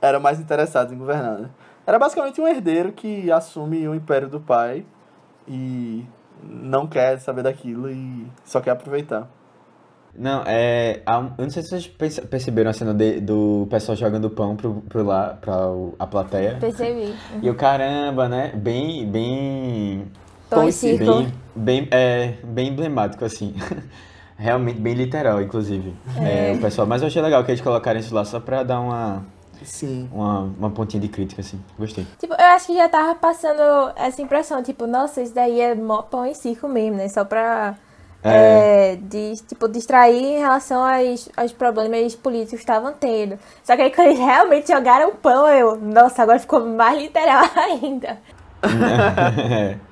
eram mais interessadas em governar, né? Era basicamente um herdeiro que assume o império do pai e não quer saber daquilo e só quer aproveitar. Não, é. um- Eu não sei se vocês perce- perceberam a cena de- do pessoal jogando pão pro, pro lá, pra o- a plateia. Percebi. E o caramba, né? Bem. Bem. Pão e e circo. Bem, bem, é, bem emblemático, assim. (laughs) Realmente bem literal, inclusive. É, o pessoal. Mas eu achei legal que eles colocaram isso lá só pra dar uma, Sim. uma, uma pontinha de crítica, assim. Gostei. Tipo, eu acho que já tava passando essa impressão, tipo, nossa, isso daí é mó pão e circo mesmo, né? Só pra, é, de, tipo, distrair em relação aos, aos problemas políticos que estavam tendo. Só que aí quando eles realmente jogaram pão, eu, nossa, agora ficou mais literal (laughs) ainda. (laughs)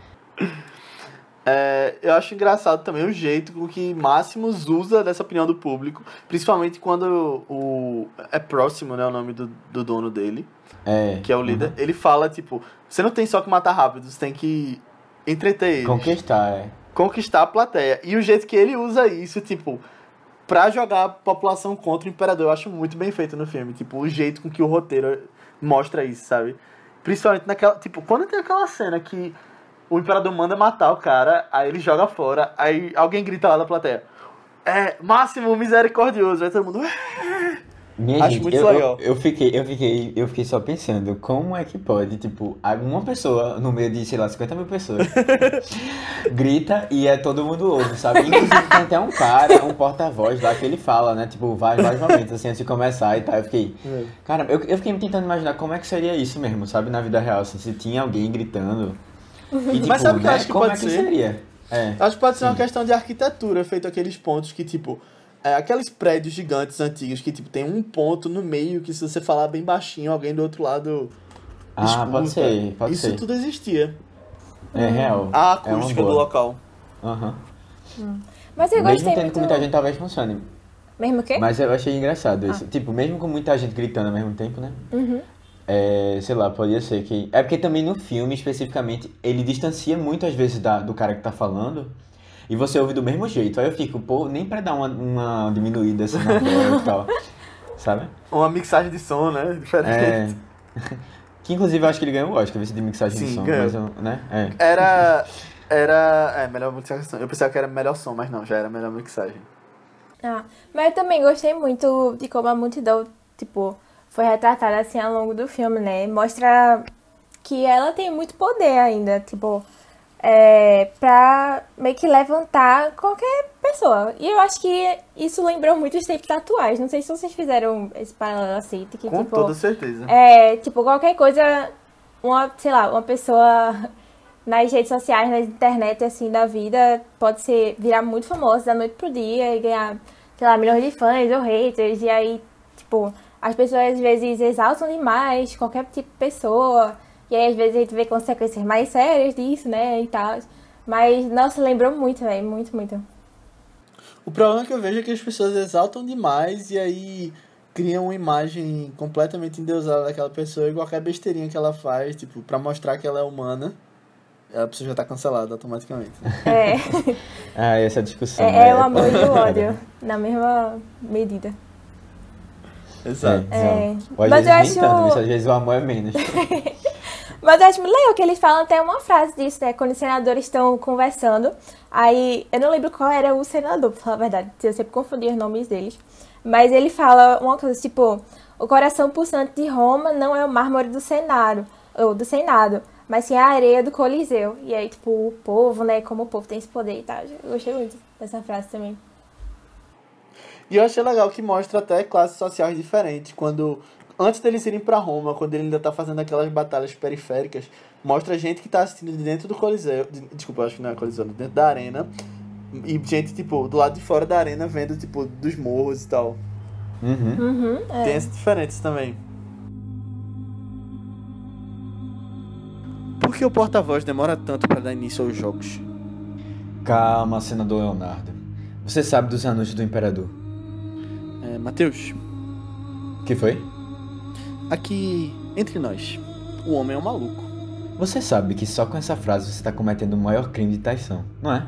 É. Eu acho engraçado também o jeito com que Máximos usa dessa opinião do público, principalmente quando o, é próximo, né, o nome do, do dono dele, É. que é o líder. Ele fala, tipo, você não tem só que matar rápido, você tem que entreter eles. Conquistar, é. conquistar a plateia. E o jeito que ele usa isso, tipo, pra jogar a população contra o imperador, eu acho muito bem feito no filme. Tipo, o jeito com que o roteiro mostra isso, sabe? Principalmente naquela. Tipo, quando tem aquela cena que o imperador manda matar o cara, aí ele joga fora, aí alguém grita lá da plateia. É, máximo misericordioso. Aí todo mundo. Minha Acho gente, muito eu, legal. Eu, eu fiquei, eu, fiquei, eu fiquei só pensando, como é que pode, tipo, uma pessoa no meio de, sei lá, 50 mil pessoas (laughs) grita e é todo mundo ouve, sabe? Inclusive tem até um cara, um porta-voz lá que ele fala, né? Tipo, vários, vários momentos assim antes de começar e tal. Eu fiquei. Cara, eu, eu fiquei tentando imaginar como é que seria isso mesmo, sabe? Na vida real, assim, se tinha alguém gritando. E, tipo, Mas sabe o que eu né, acho que como pode é que ser? seria? É. Acho que pode ser uma questão de arquitetura, feito aqueles pontos que, tipo, é, aqueles prédios gigantes antigos que, tipo, tem um ponto no meio que se você falar bem baixinho, alguém do outro lado Ah, escuta. pode ser, pode Isso ser. tudo existia. É real. A é acústica do boa. local. Aham. Mas eu Mesmo gostei tendo muito... com muita gente, talvez funcione. Mesmo o quê? Mas eu achei engraçado isso. Tipo, mesmo com muita gente gritando ao mesmo tempo, né? Uhum. É, sei lá, podia ser que. É porque também no filme, especificamente, ele distancia muito às vezes da, do cara que tá falando. E você ouve do mesmo jeito. Aí eu fico, pô, nem pra dar uma, uma diminuída assim na voz e tal. (laughs) Sabe? Uma mixagem de som, né? Diferente. É. (laughs) Que inclusive eu acho que ele ganhou o Oscar, esse de mixagem de Sim, som. ganhou. Mas eu, né? É. Era. (laughs) Era. É, melhor mixagem. Eu pensava que era melhor som, mas não, já era melhor mixagem. Ah, mas eu também gostei muito de como a multidão, tipo, foi retratada assim ao longo do filme, né? Mostra que ela tem muito poder ainda, tipo, é, pra meio que levantar qualquer pessoa. E eu acho que isso lembrou muito os tempos atuais. Não sei se vocês fizeram esse paralelo assim, que, Com tipo, toda certeza. é, tipo, qualquer coisa, uma, sei lá, uma pessoa nas redes sociais, na internet, assim, da vida, pode ser, virar muito famosa da noite pro dia e ganhar, sei lá, milhões de fãs ou haters. E aí, tipo, as pessoas às vezes exaltam demais qualquer tipo de pessoa. E aí, às vezes, a gente vê consequências mais sérias disso, né, e tal. Mas, nossa, lembrou muito, velho, muito, muito. O problema que eu vejo é que as pessoas exaltam demais e aí criam uma imagem completamente endeusada daquela pessoa e qualquer besteirinha que ela faz, tipo, pra mostrar que ela é humana, a pessoa já tá cancelada automaticamente. (laughs) É, Ah, essa discussão. é, é o amor e o (laughs) ódio, na mesma medida. Exato. É, Ou às mas eu nem acho- tanto, às vezes o amor é menos. (laughs) Mas eu acho muito legal que eles falam até uma frase disso, né? Quando os senadores estão conversando. Aí, eu não lembro qual era o senador, pra falar a verdade. Eu sempre confundi os nomes deles. Mas ele fala uma coisa, tipo... O coração pulsante de Roma não é o mármore do Senado, ou do Senado, mas sim a areia do Coliseu. E aí, tipo, o povo, né? Como o povo tem esse poder e tal. Eu gostei muito dessa frase também. E eu achei legal que mostra até classes sociais diferentes. Quando. Antes deles irem pra Roma, quando ele ainda tá fazendo aquelas batalhas periféricas, mostra gente que tá assistindo de dentro do Coliseu. de- Desculpa, acho que não é Coliseu, dentro da arena. E gente, tipo, do lado de fora da arena vendo, tipo, dos morros e tal. Uhum. Uhum, é. Tem essa diferença também. Por que o porta-voz demora tanto para dar início aos jogos? Calma, senador Leonardo. Você sabe dos anúncios do imperador. É, Matheus, O que foi? aqui entre nós, o homem é um maluco. Você sabe que só com essa frase você tá cometendo o maior crime de traição, não é?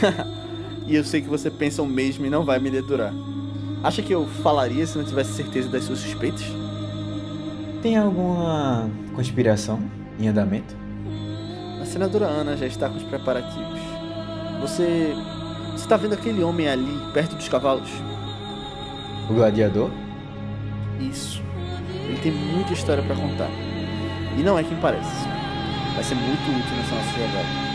(laughs) E eu sei que você pensa o mesmo e não vai me dedurar. Acha que eu falaria se não tivesse certeza das suas suspeitas? Tem alguma conspiração em andamento? A senadora Ana já está com os preparativos. Você. Você tá vendo aquele homem ali, perto dos cavalos? O gladiador? Isso. Ele tem muita história pra contar. E não é quem parece. Vai ser muito útil nessa nossa jogada.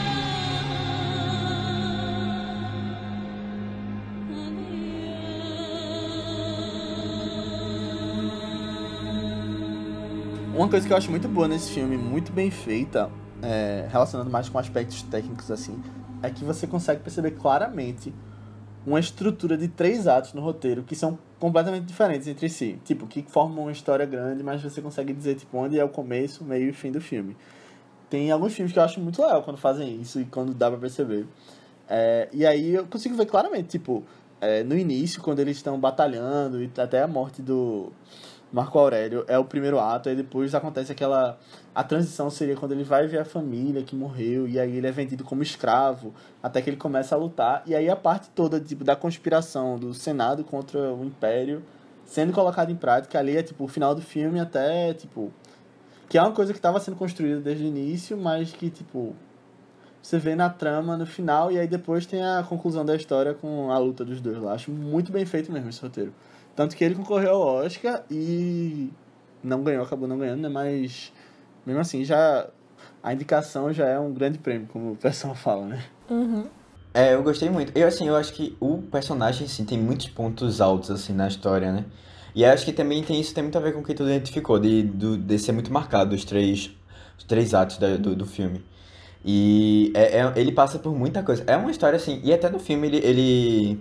Uma coisa que eu acho muito boa nesse filme, muito bem feita, é, relacionando mais com aspectos técnicos assim, é que você consegue perceber claramente uma estrutura de três atos no roteiro que são completamente diferentes entre si. Tipo, que formam uma história grande, mas você consegue dizer tipo, onde é o começo, meio e fim do filme. Tem alguns filmes que eu acho muito legal quando fazem isso e quando dá pra perceber. É, e aí eu consigo ver claramente, tipo, é, no início, quando eles estão batalhando e até a morte do Marco Aurélio é o primeiro ato, aí depois acontece aquela. A transição seria quando ele vai ver a família que morreu, e aí ele é vendido como escravo, até que ele começa a lutar, e aí a parte toda tipo, da conspiração do Senado contra o Império sendo colocada em prática ali é tipo o final do filme até tipo. Que é uma coisa que estava sendo construída desde o início, mas que tipo. Você vê na trama no final, e aí depois tem a conclusão da história com a luta dos dois lá. Acho muito bem feito mesmo esse roteiro. Tanto que ele concorreu ao Oscar e não ganhou, acabou não ganhando, né? Mas mesmo assim já a indicação já é um grande prêmio, como o pessoal (laughs) fala, né? Uhum. É, eu gostei muito. Eu, assim, eu acho que o personagem, assim, tem muitos pontos altos, assim, na história, né? E eu acho que também tem isso tem muito a ver com o que tu identificou, de, do, de ser muito marcado os três, os três atos da- do, do filme. E é, é- ele passa por muita coisa. É uma história, assim, e até no filme ele... ele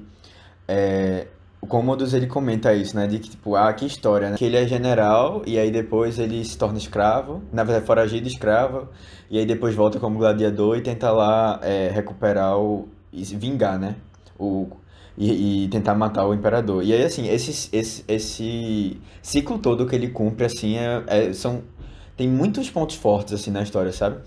é, o Commodus, ele comenta isso, né? De que, tipo, ah, que história, né? Que ele é general e aí depois ele se torna escravo, na verdade, foragido escravo, e aí depois volta como gladiador e tenta lá é, recuperar o... e vingar, né? O, e, e tentar matar o imperador. E aí, assim, esse, esse, esse ciclo todo que ele cumpre, assim, é, é- são... Tem muitos pontos fortes, assim, na história, sabe?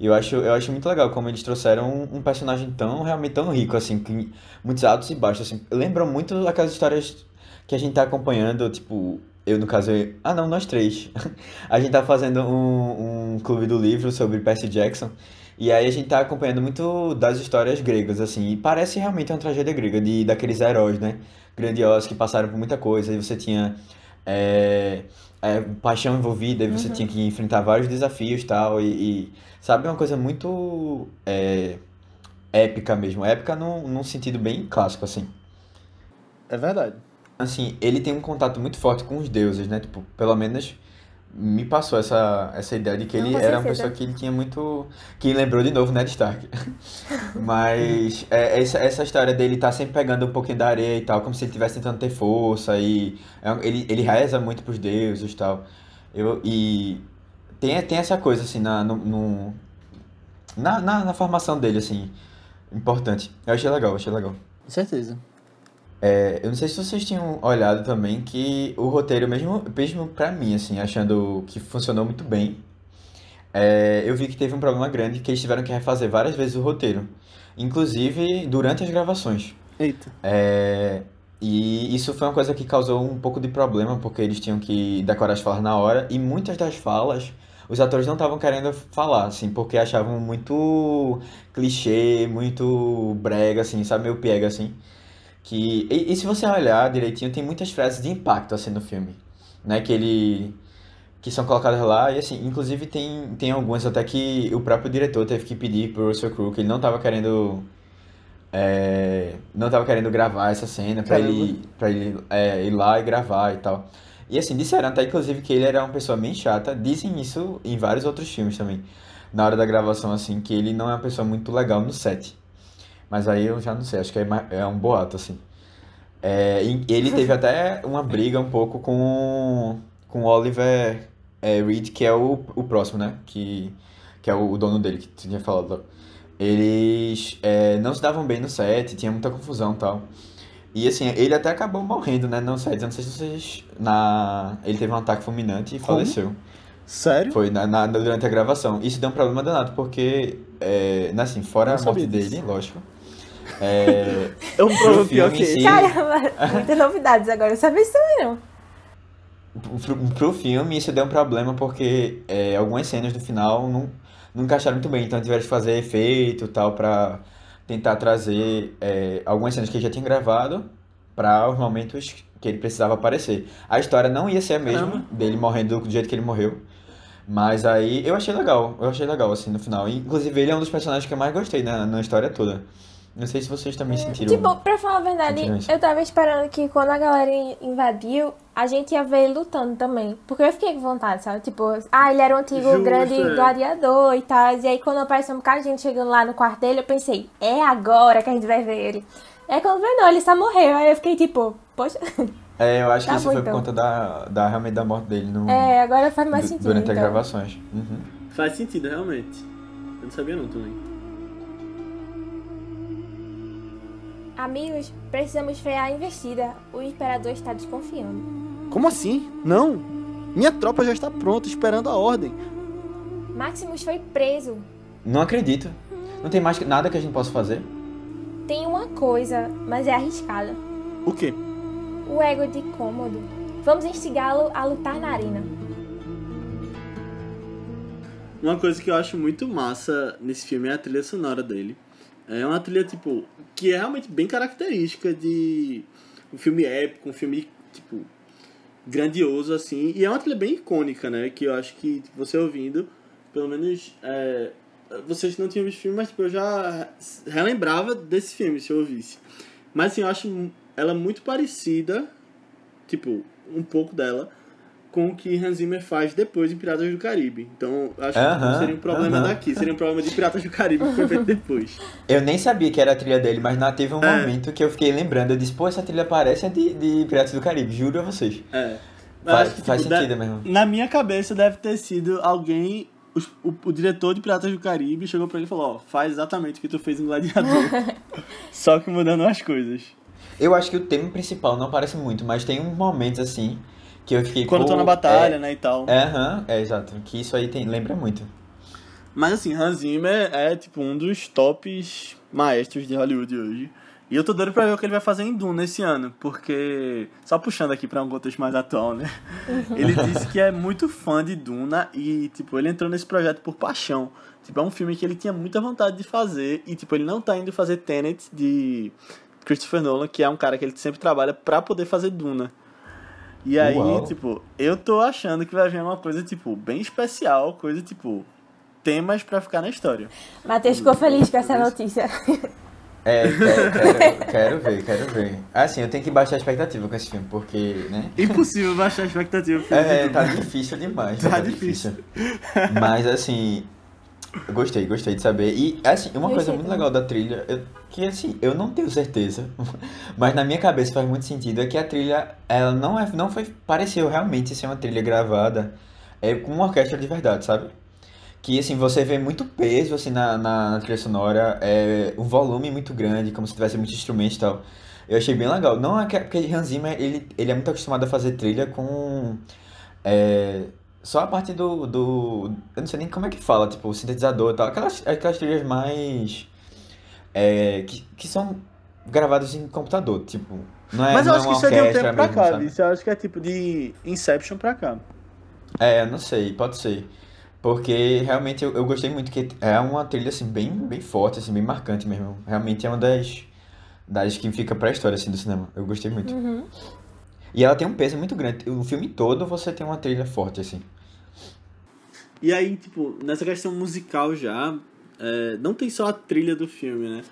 E eu acho, eu acho muito legal como eles trouxeram um, personagem tão, realmente tão rico, assim, que muitos altos e baixos, assim. Lembram muito aquelas histórias que a gente tá acompanhando, tipo, eu no caso, eu- ah não, nós três. (laughs) A gente tá fazendo um, um clube do livro sobre Percy Jackson, e aí a gente tá acompanhando muito das histórias gregas, assim, e parece realmente uma tragédia grega, de, daqueles heróis, né, grandiosos que passaram por muita coisa, e você tinha é, é, paixão envolvida, e você tinha que enfrentar vários desafios tal, e, e sabe, uma coisa muito é, épica mesmo, épica num, num sentido bem clássico, assim. É verdade. Assim, ele tem um contato muito forte com os deuses, né? Tipo, pelo menos me passou essa, essa ideia de que Não, ele era uma pessoa que ele tinha muito. Que lembrou de novo Ned Stark. (laughs) Mas é, essa, essa história dele tá sempre pegando um pouquinho da areia e tal, como se ele estivesse tentando ter força e é ele, ele reza muito pros deuses e tal. Eu, e tem, tem essa coisa, assim, na, no, no- na, na, na formação dele, assim, importante. Eu achei legal, achei legal. Com certeza. É, eu não sei se vocês tinham olhado também que o roteiro, mesmo, mesmo pra mim, assim, achando que funcionou muito bem, é, eu vi que teve um problema grande que eles tiveram que refazer várias vezes o roteiro. Inclusive durante as gravações. Eita. É, e isso foi uma coisa que causou um pouco de problema, porque eles tinham que decorar as falas na hora, e muitas das falas os atores não estavam querendo falar, assim, porque achavam muito clichê, muito brega, assim, sabe, meio piega, assim. Que, e, e se você olhar direitinho, tem muitas frases de impacto, assim, no filme, né, que ele... Que são colocadas lá, e assim, inclusive tem, tem algumas até que o próprio diretor teve que pedir pro Russell Crowe, que ele não estava querendo é, não estava querendo gravar essa cena Caramba. ele, pra ele é, ir lá e gravar e tal. E assim, disseram até inclusive que ele era uma pessoa bem chata. Dizem isso em vários outros filmes também. Na hora da gravação, assim, que ele não é uma pessoa muito legal no set. Mas aí eu já não sei, acho que é, é um boato, assim. É, ele teve até uma briga um pouco com, com o Oliver é, Reed, que é o, o próximo, né? Que, que é o, o dono dele, que tu tinha falado. Eles é, não se davam bem no set, tinha muita confusão e tal. E assim, ele até acabou morrendo, né, no set. Não sei se vocês. Na... Ele teve um ataque fulminante e Como? faleceu. Sério? Foi na, na- durante a gravação. Isso deu um problema danado, porque, é, né, assim, fora Não a morte dele, lógico. É, É um problema pior que esse. Caramba, muitas novidades agora. Eu sabia isso também, não. pro, pro filme, isso deu um problema porque é, algumas cenas do final não, não encaixaram muito bem. Então tiveram que fazer efeito e tal pra tentar trazer é, algumas cenas que ele já tinha gravado para os momentos que ele precisava aparecer. A história não ia ser a mesma, Caramba. dele morrendo do jeito que ele morreu. Mas aí eu achei legal, eu achei legal assim no final. Inclusive ele é um dos personagens que eu mais gostei na, na história toda. Não sei se vocês também sentiram. Tipo, pra falar a verdade, isso? eu tava esperando que quando a galera in- invadiu, a gente ia ver ele lutando também. Porque eu fiquei com vontade, sabe? Tipo, ah, ele era um antigo Justo, grande é. gladiador e tal. E aí quando apareceu um bocado de gente chegando lá no quarto dele, eu pensei, é agora que a gente vai ver ele. Aí quando veio, não, ele só morreu. Aí eu fiquei tipo, poxa. É, eu acho (laughs) que Tá isso bom, foi por então. conta da, da realmente da morte dele no, É, agora faz mais sentido. durante as então. gravações. Uhum. Faz sentido, realmente. Eu não sabia não também. Amigos, precisamos frear a investida. O imperador está desconfiando. Como assim? Não! Minha tropa já está pronta, esperando a ordem. Maximus foi preso. Não acredito. Não tem mais nada que a gente possa fazer. Tem uma coisa, mas é arriscada. O quê? O ego de Cômodo. Vamos instigá-lo a lutar na arena. Uma coisa que eu acho muito massa nesse filme é a trilha sonora dele. É uma trilha, tipo, que é realmente bem característica de um filme épico, um filme, tipo, grandioso, assim. E é uma trilha bem icônica, né? Que eu acho que tipo, você ouvindo, pelo menos, é, vocês não tinham visto o filme, mas, tipo, eu já relembrava desse filme, se eu ouvisse. Mas, assim, eu acho ela muito parecida, tipo, um pouco dela, com o que Hans Zimmer faz depois em Piratas do Caribe. Então, acho que Aham, não seria um problema aham. daqui, seria um problema de Piratas do Caribe que foi feito (laughs) depois. Eu nem sabia que era a trilha dele, mas na, teve um É. momento que eu fiquei lembrando. Eu disse, pô, essa trilha parece a de, de Piratas do Caribe, juro a vocês. É. Faz, que, faz tipo, sentido mesmo. Na minha cabeça deve ter sido alguém. os- O, o diretor de Piratas do Caribe chegou pra ele e falou: Ó, faz exatamente o que tu fez em Gladiador. (laughs) Só que mudando as coisas. Eu acho que o tema principal não aparece muito, mas tem uns momentos assim que eu fiquei. Quando pô, tô na batalha, é, né, e tal. É, aham, é, exato. Que isso aí tem, lembra muito. Mas assim, Hans Zimmer é tipo um dos tops maestros de Hollywood hoje. E eu tô doido pra ver o que ele vai fazer em Duna esse ano, porque. Só puxando aqui pra um contexto mais atual, né? Ele disse que é muito fã de Duna e, tipo, ele entrou nesse projeto por paixão. Tipo, é um filme que ele tinha muita vontade de fazer e, tipo, ele não tá indo fazer Tenet de Christopher Nolan, que é um cara que ele sempre trabalha pra poder fazer Duna. E aí, Uau. tipo, eu tô achando que vai vir uma coisa, tipo, bem especial, coisa, tipo, temas pra ficar na história. Matheus ficou feliz com essa notícia. É, quero, quero, (laughs) quero ver, quero ver. Assim, eu tenho que baixar a expectativa com esse filme, porque, né? Impossível baixar a expectativa. É, tá difícil demais. Tá difícil. Mas assim, eu gostei, gostei de saber. E assim, uma Eu coisa muito também. legal da trilha, eu- que assim, eu não tenho certeza, (laughs) mas na minha cabeça faz muito sentido, é que a trilha, ela não é, não foi, pareceu realmente ser uma trilha gravada é, com uma orquestra de verdade, sabe? Que assim, você vê muito peso assim na, na, na trilha sonora, é, um volume muito grande, como se tivesse muitos instrumentos e tal. Eu achei bem legal. Não é que porque Hans Zimmer, ele, ele é muito acostumado a fazer trilha com é, só a parte do, do. Eu não sei nem como é que fala, tipo, sintetizador e tal. Aquelas, aquelas trilhas mais. É, que, que são gravadas em computador, tipo. Não é, Mas eu não acho é que uma isso é de um tempo pra mesmo, cá, sabe? isso eu acho que é tipo de Inception pra cá. É, não sei, pode ser. Porque realmente eu, eu gostei muito, que é uma trilha assim, bem, bem forte, assim, bem marcante mesmo. Realmente é uma das, das que fica pra história assim, do cinema. Eu gostei muito. Uhum. E ela tem um peso muito grande. O filme todo você tem uma trilha forte, assim. E aí, tipo, nessa questão musical já, é, não tem só a trilha do filme, né?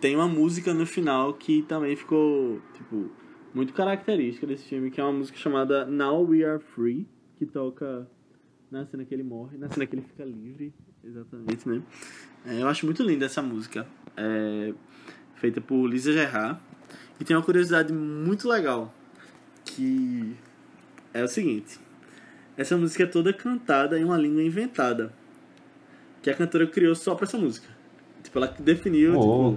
Tem uma música no final que também ficou, tipo, muito característica desse filme, que é uma música chamada Now We Are Free, que toca na cena que ele morre, na cena que ele fica livre, exatamente, né? É, eu acho muito linda essa música. É feita por Lisa Gerard. E tem uma curiosidade muito legal, que é o seguinte. Essa música é toda cantada em uma língua inventada. Que a cantora criou só pra essa música. Tipo, ela definiu Uou.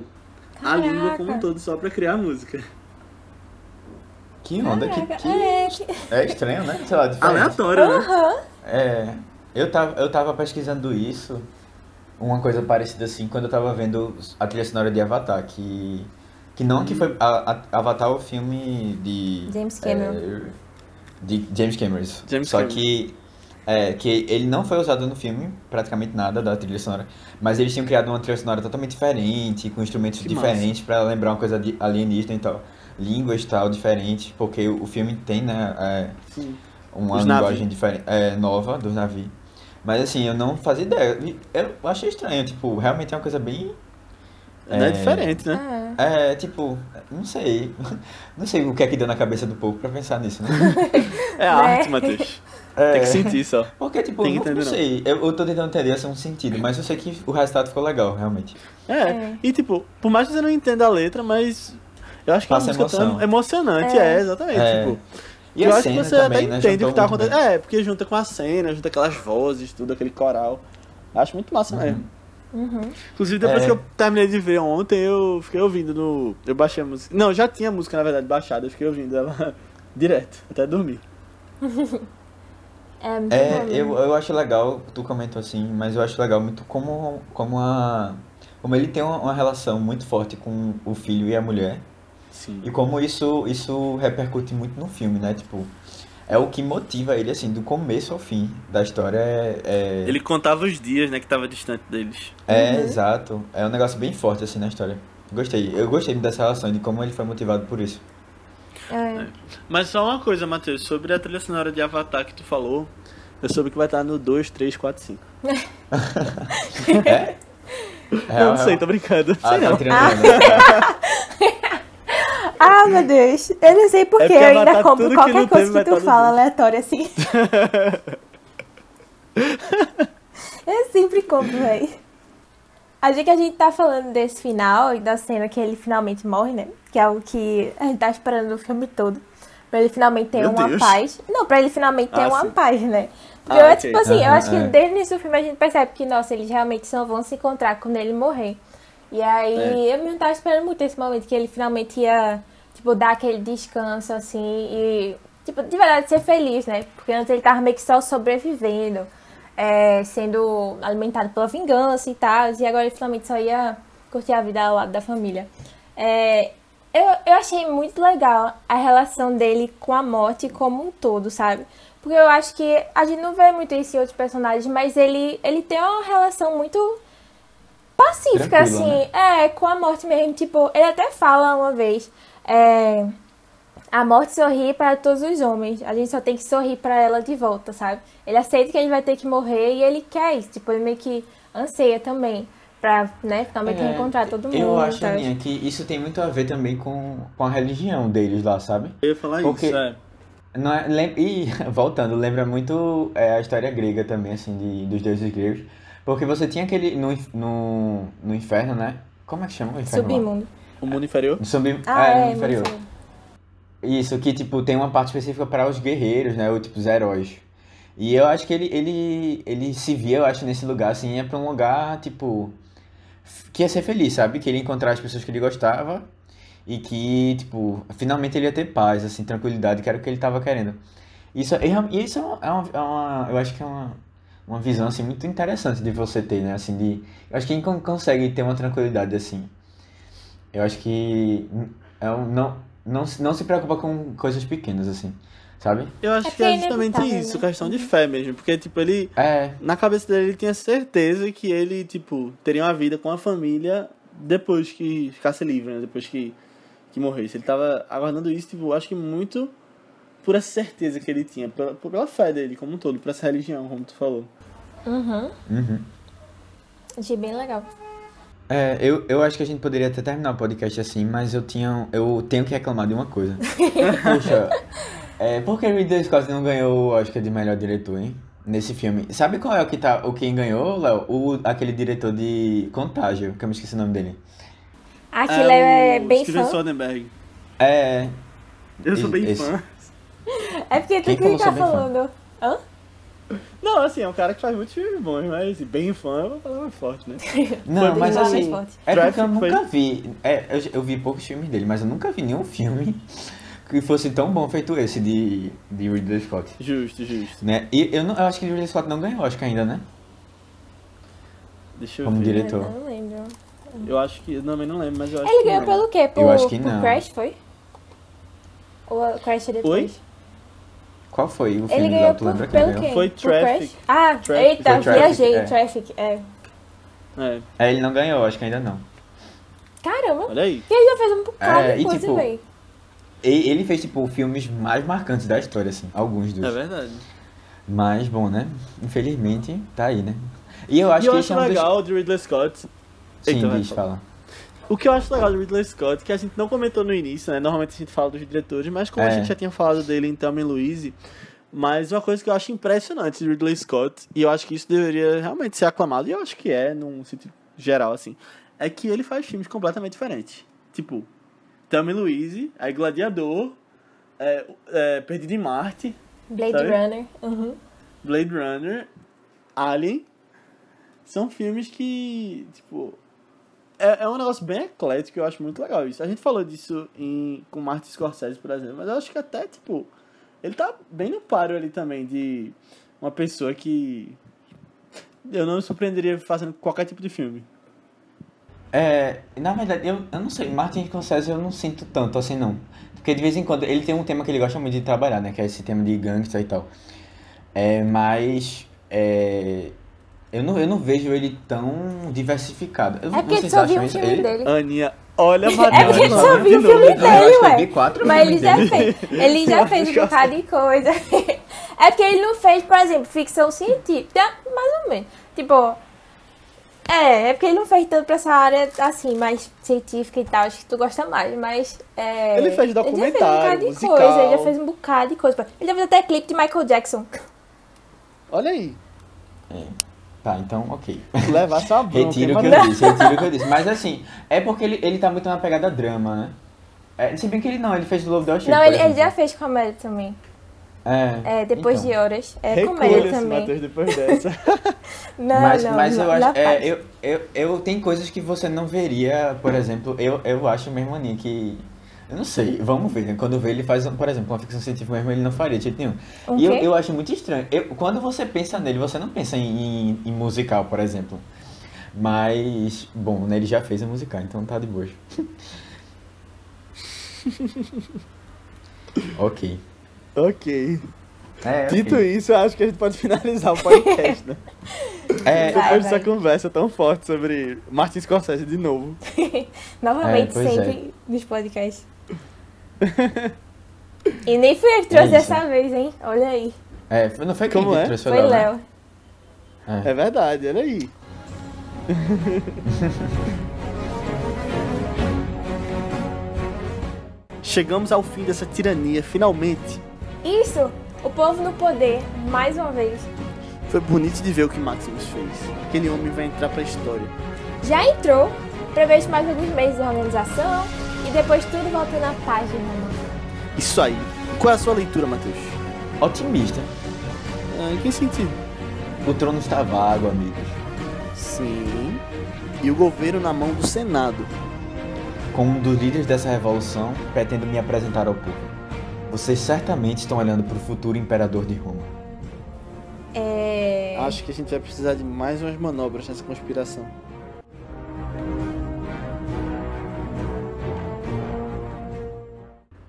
tipo, a língua como um todo só pra criar a música. Que onda, que, é, que- É estranho, né? Sei lá, diferente. Aleatório, né? Aham. É, eu tava, eu tava pesquisando isso, uma coisa parecida assim, quando eu tava vendo a trilha sonora de Avatar, que, que não que foi, a, a- Avatar é o filme de... James Cameron. é, de James Cameron, isso. James Só Cameron. que, é, que ele não foi usado no filme, praticamente nada da trilha sonora, mas eles tinham criado uma trilha sonora totalmente diferente, com instrumentos Que diferentes, pra lembrar uma coisa de alienígena e tal. Línguas e tal, diferentes, porque o, filme tem, né, é, Sim. uma Os linguagem diferente, é, nova dos navios. Mas assim, eu não fazia ideia. Eu achei estranho, tipo, realmente é uma coisa bem. Não é É. diferente, né? É. É, tipo, não sei. (laughs) Não sei o que é que deu na cabeça do povo pra pensar nisso, né? (laughs) É a arte, Matheus. É, Tem que sentir só. Porque, tipo, Tem que não, não sei. Eu, eu tô tentando entender assim, um sentido, mas eu sei que o resultado ficou legal, realmente. É. É. E tipo, por mais que você não entenda a letra, mas eu acho que é uma Passa música tão emoção. emocionante, É. é, exatamente. É. Tipo, E eu a acho que você também, até né, entende o que tá acontecendo. bem. É, porque junta com a cena, junta aquelas vozes, tudo, aquele coral. Acho muito massa mesmo. Uhum. Inclusive, depois É. que eu terminei de ver ontem, eu fiquei ouvindo no. Eu baixei a música. Não, já tinha a música, na verdade, baixada, eu fiquei ouvindo ela (laughs) direto, até dormir. (laughs) É muito É, bom. eu, eu acho legal, tu comentou assim, mas eu acho legal muito como, como a. Como ele tem uma, uma relação muito forte com o filho e a mulher. Sim. E como isso, isso repercute muito no filme, né? Tipo, é o que motiva ele, assim, do começo ao fim da história. É, é, Ele contava os dias, né, que tava distante deles. é Uhum. exato. É um negócio bem forte, assim, na história. Gostei. Eu gostei dessa relação e de como ele foi motivado por isso. É. Mas só uma coisa, Matheus, sobre a trilha sonora de Avatar que tu falou, eu soube que vai estar no 2, 3, 4, 5. É? (laughs) eu não sei, tô brincando. Ah, sei tá não. triangulando. (laughs) Ah, meu Deus. Eu não sei porquê. É porque eu ainda compro que qualquer não coisa que tu tá fala aleatória assim. (laughs) eu sempre compro, véi. A gente que a gente tá falando desse final e da cena que ele finalmente morre, né? Que é o que a gente tá esperando o filme todo. Pra ele finalmente ter Meu uma Deus. paz. Não, pra ele finalmente ter Ah, uma sim. paz, né? Porque Ah, eu, ok. tipo assim, eu Aham, acho que é. desde o início do filme a gente percebe que, nossa, eles realmente só vão se encontrar quando ele morrer. E aí É. eu mesmo tava esperando muito esse momento que ele finalmente ia, tipo, dar aquele descanso, assim, e, tipo, de verdade ser feliz, né? Porque antes ele tava meio que só sobrevivendo, é, sendo alimentado pela vingança e tal, e agora ele finalmente só ia curtir a vida ao lado da família. É, eu, eu achei muito legal a relação dele com a morte como um todo, sabe? Porque eu acho que a gente não vê muito isso em outros personagens, mas ele, ele tem uma relação muito pacífica, Tranquila, assim, é, com a morte mesmo. Tipo, ele até fala uma vez, é, a morte sorri para todos os homens, a gente só tem que sorrir para ela de volta, sabe? Ele aceita que ele vai ter que morrer e ele quer isso, tipo, ele meio que anseia também pra, né, finalmente É, reencontrar todo mundo. Eu acho, tá? Aninha, que isso tem muito a ver também com, com a religião deles lá, sabe? Eu ia falar Porque- isso, é. Não é, lem- e, (laughs) voltando, lembra muito é, a história grega também, assim, de, dos deuses gregos. Porque você tinha aquele. No, no, no inferno, né? Como é que chama o inferno? lá? Submundo. O mundo inferior? No sub, Ah, é, é, no inferior. Isso, que tipo, tem uma parte específica para os guerreiros, né? Ou tipo, os heróis. E eu acho que ele, ele, ele se via, eu acho, nesse lugar, assim, ia pra um lugar, tipo, que ia ser feliz, sabe? Que ele ia encontrar as pessoas que ele gostava e que, tipo, finalmente ele ia ter paz, assim, tranquilidade, que era o que ele tava querendo. Isso, é, e isso é uma, é uma- é uma- eu acho que é uma, uma visão assim muito interessante de você ter, né? Assim, de, eu acho que quem con- consegue ter uma tranquilidade assim, eu acho que é um- não, não, não se preocupa com coisas pequenas assim, sabe? Eu acho É que é é justamente isso, né? questão de fé mesmo. Porque, tipo, ele. É, Na cabeça dele, ele tinha certeza que ele, tipo, teria uma vida com a família depois que ficasse livre, né? Depois que, que morresse. Ele tava aguardando isso, tipo, acho que muito por essa certeza que ele tinha, pela, pela fé dele como um todo, por essa religião, como tu falou. Uhum. uhum. Achei bem legal. É, eu, eu acho que a gente poderia até terminar o podcast assim, mas eu tinha, eu tenho que reclamar de uma coisa. (laughs) Poxa, é, por que Ridley Scott não ganhou o Oscar de melhor diretor, hein? Nesse filme. Sabe qual é o que tá, o quem ganhou, Léo? O, aquele diretor de Contágio, que eu me esqueci o nome dele. Aquilo é, o bem Steven fã. Soderbergh. É, Eu sou bem Esse- fã. (laughs) É porque tu Quem que tá fã? falando. Hã? Não, assim, é um cara que faz muitos filmes bons, mas bem fã é uma palavra forte, né? (laughs) não, Foi mas assim, forte. é porque eu nunca vi, é, eu, eu vi poucos filmes dele, mas eu nunca vi nenhum filme que fosse tão bom feito esse de, de Ridley Scott. Justo, justo. Né? E eu, não, eu acho que Ridley Scott não ganhou Oscar ainda, né? Deixa eu Como ver. diretor. Eu não lembro. Eu acho que. Eu também não lembro, mas eu acho Ele que. ganhou não. pelo quê? Por, acho que por não. Crash, foi? Ou a Crash é depois? Qual foi o filme Ele ganhou por, lembra pelo quê? Foi Traffic. Crash? Ah, Traffic. eita, viajei. é. Traffic, é. É, É, ele não ganhou, acho que ainda não. Caramba. olha aí. E ele já fez um bocado É, de coisa, tipo, velho. Ele fez, tipo, filmes mais marcantes da história, assim. Alguns dos. É verdade. Mas, bom, né? Infelizmente, tá aí, né? E eu acho e eu que acho é um dos... legal de Ridley Scott. Sim, vai, diz, fala. fala. O que eu acho legal de Ridley Scott, que a gente não comentou no início, né? Normalmente a gente fala dos diretores, mas como a É. gente já tinha falado dele em Thelma e Louise, mas uma coisa que eu acho impressionante de Ridley Scott, e eu acho que isso deveria realmente ser aclamado, e eu acho que é, num sentido geral, assim, é que ele faz filmes completamente diferentes. Tipo, E Louise, aí Gladiador, é, é, Perdido em Marte, Blade sabe? Runner. Uhum. Blade Runner, Alien, são filmes que, tipo, é, é um negócio bem eclético, eu acho muito legal isso. A gente falou disso em, com Martin Scorsese, por exemplo, mas eu acho que até, tipo, ele tá bem no páreo ali também de uma pessoa que eu não me surpreenderia fazendo qualquer tipo de filme. É, na verdade, eu, eu não sei, Martin Scorsese eu não sinto tanto assim, não. Porque de vez em quando, ele tem um tema que ele gosta muito de trabalhar, né? Que é esse tema de gangster e tal. É, mas, é, eu, não, eu não vejo ele tão diversificado. Eu, É porque vocês tu só viu acham isso? filme Ele- dele. Aninha, olha a (laughs) É porque não, só viu o filme dele, eu ué. vi quatro Mas ele já dele. fez. Ele já Eu (laughs) fez um bocado de coisa. (laughs) É porque ele não fez, por exemplo, ficção científica, mais ou menos. Tipo. É, é porque ele não fez tanto pra essa área assim, mais científica e tal. Acho que tu gosta mais, mas. É, Ele fez Ele já documentário, fez um bocado de musical. coisa, ele já fez um bocado de coisa. Ele já fez até clipe de Michael Jackson. Olha aí, Tá, então, ok. levar essa (laughs) bronca. Retiro o que eu disse, retiro o que eu disse. Mas assim, é porque ele, ele tá muito na pegada drama, né? É, se bem que ele não, ele fez Love Shape, Não, ele, ele já fez comédia também. É, É, depois então. de horas. É comédia também. Matheus, depois dessa. (laughs) (laughs) Não, mas, não, mas não, eu acho. É, eu, eu, eu tem coisas que você não veria, por exemplo, eu, eu acho mesmo Aninha que. Eu não sei, vamos ver, né? Quando vê ele faz, por exemplo, uma ficção científica mesmo, ele não faria de jeito nenhum. Um e eu, eu acho muito estranho. Eu, quando você pensa nele, você não pensa em, em, em musical, por exemplo. Mas, bom, né, ele já fez a musical, então tá de boa. (laughs) ok. Ok. É, Dito ok. isso, eu acho que a gente pode finalizar o podcast, né? (laughs) É, Vai, Depois dessa vai. conversa tão forte sobre Martin Scorsese de novo. (laughs) Novamente, É, pois é. sempre nos podcasts. e nem fui eu que trouxe É dessa vez, hein? Olha aí. é, foi- não foi quem Como que é? trouxe, Foi Léo, né? Léo. É verdade, olha aí. (laughs) Chegamos ao fim dessa tirania, finalmente. Isso! O povo no poder, mais uma vez. Foi bonito de ver o que Maximus fez. Aquele homem vai entrar pra história. Já entrou, prevejo mais alguns meses de organização e depois tudo volta na página. Isso aí. Qual é a sua leitura, Matheus? Otimista. Ah, em que sentido? O trono está vago, amigos. Sim. E o governo na mão do Senado. Como um dos líderes dessa revolução, pretendo me apresentar ao povo. Vocês certamente estão olhando pro futuro imperador de Roma. É... Acho que a gente vai precisar de mais umas manobras nessa conspiração.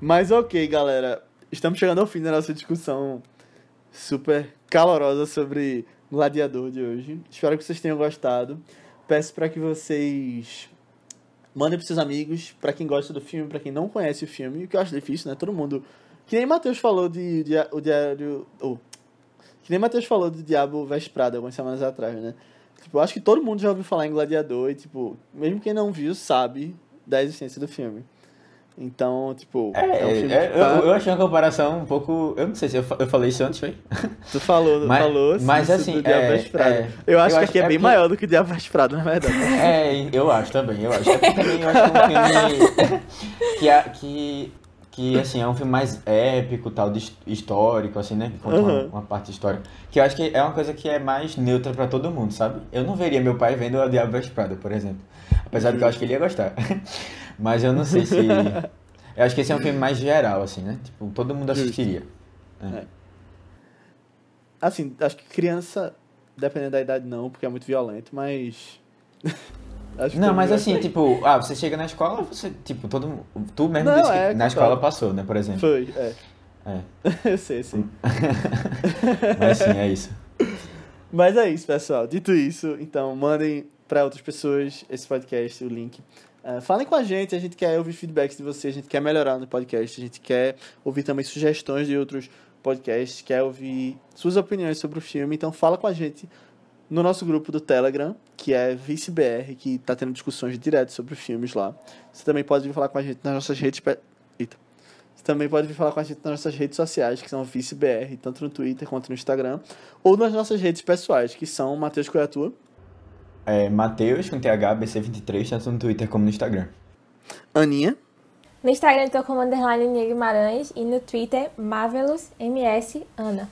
Mas ok, galera. Estamos chegando ao fim da nossa discussão super calorosa sobre Gladiador de hoje. Espero que vocês tenham gostado. Peço para que vocês mandem para seus amigos, para quem gosta do filme, para quem não conhece o filme, o que eu acho difícil, né? Todo mundo. Que nem Matheus falou de, de o diário. Oh, que nem Matheus falou do Diabo Veste Prada algumas semanas atrás, né? Tipo, eu acho que todo mundo já ouviu falar em Gladiador e, tipo, mesmo quem não viu, sabe da existência do filme. Então, tipo. É, um filme é, que tá- eu, eu achei uma comparação um pouco. Eu não sei se eu, eu falei isso antes, foi? Tu falou, (laughs) Mas- falou mas isso assim, do Diabo é- é, eu acho eu que acho- aqui é, é bem porque- maior do que o Diabo Prada, na verdade. É, eu acho também, eu acho. É porque também eu acho que é um filme (laughs) que, a- que, que assim, é um filme mais épico, tal, histórico, assim, né? Que conta uma, Uhum. uma parte histórica. Que eu acho que é uma coisa que é mais neutra pra todo mundo, sabe? Eu não veria meu pai vendo o Diabo Veste Prada, por exemplo. Apesar de que eu acho que ele ia gostar. (laughs) Mas eu não sei se... Eu acho que esse é um filme mais geral, assim, né? Tipo, todo mundo assistiria. Assim, acho que criança, dependendo da idade, não, porque é muito violento, mas. (laughs) acho que Não, mas assim, tipo, ah, você chega na escola, você, tipo, todo mundo... Tu mesmo Não, disse que é, na concordo. escola passou, né, por exemplo. Foi, é. É. eu sei, sei. Mas sim, é isso. Mas é isso, pessoal. Dito isso, então mandem para outras pessoas esse podcast, o link. Eh, falem com a gente, a gente quer ouvir feedbacks de vocês, a gente quer melhorar no podcast, a gente quer ouvir também sugestões de outros podcasts, quer ouvir suas opiniões sobre o filme. Então fala com a gente no nosso grupo do Telegram, que é ViceBR, que está tendo discussões direto sobre filmes lá. Você também pode vir falar com a gente nas nossas redes. pe- Eita. Você também pode vir falar com a gente nas nossas redes sociais, que são ViceBR, tanto no Twitter quanto no Instagram, ou nas nossas redes pessoais, que são Matheus Coiatua, É Matheus com TH BC23, tanto no Twitter como no Instagram. Aninha, No Instagram eu tô como underline Nia Guimarães e no Twitter Marvelous MS Ana.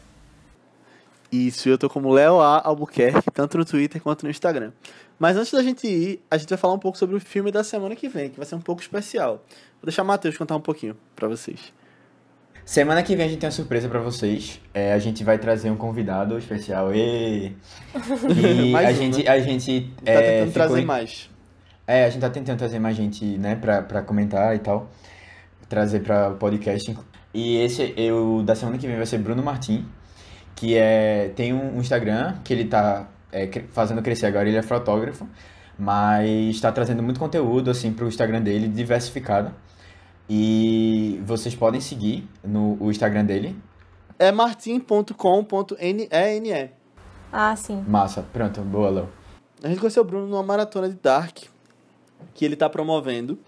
Isso, eu tô como Léo A. Albuquerque, tanto no Twitter quanto no Instagram. Mas antes da gente ir, a gente vai falar um pouco sobre o filme da semana que vem, que vai ser um pouco especial. Vou deixar o Matheus contar um pouquinho pra vocês. Semana que vem a gente tem uma surpresa pra vocês. É, a gente vai trazer um convidado especial. (laughs) E, e a, gente, a gente. Tá é, tentando trazer em- mais. É, a gente tá tentando trazer mais gente, né, pra, pra comentar e tal. Trazer pra podcast. E esse, eu, da semana que vem vai ser Bruno Martim, que é, tem um, um Instagram que ele tá é, fazendo crescer agora, ele é fotógrafo, mas está trazendo muito conteúdo, assim, pro Instagram dele, diversificado. E vocês podem seguir no o Instagram dele. É martim.com.ne. Ah, sim. Massa, pronto, boa, Léo. A gente conheceu o Bruno numa maratona de Dark, que ele tá promovendo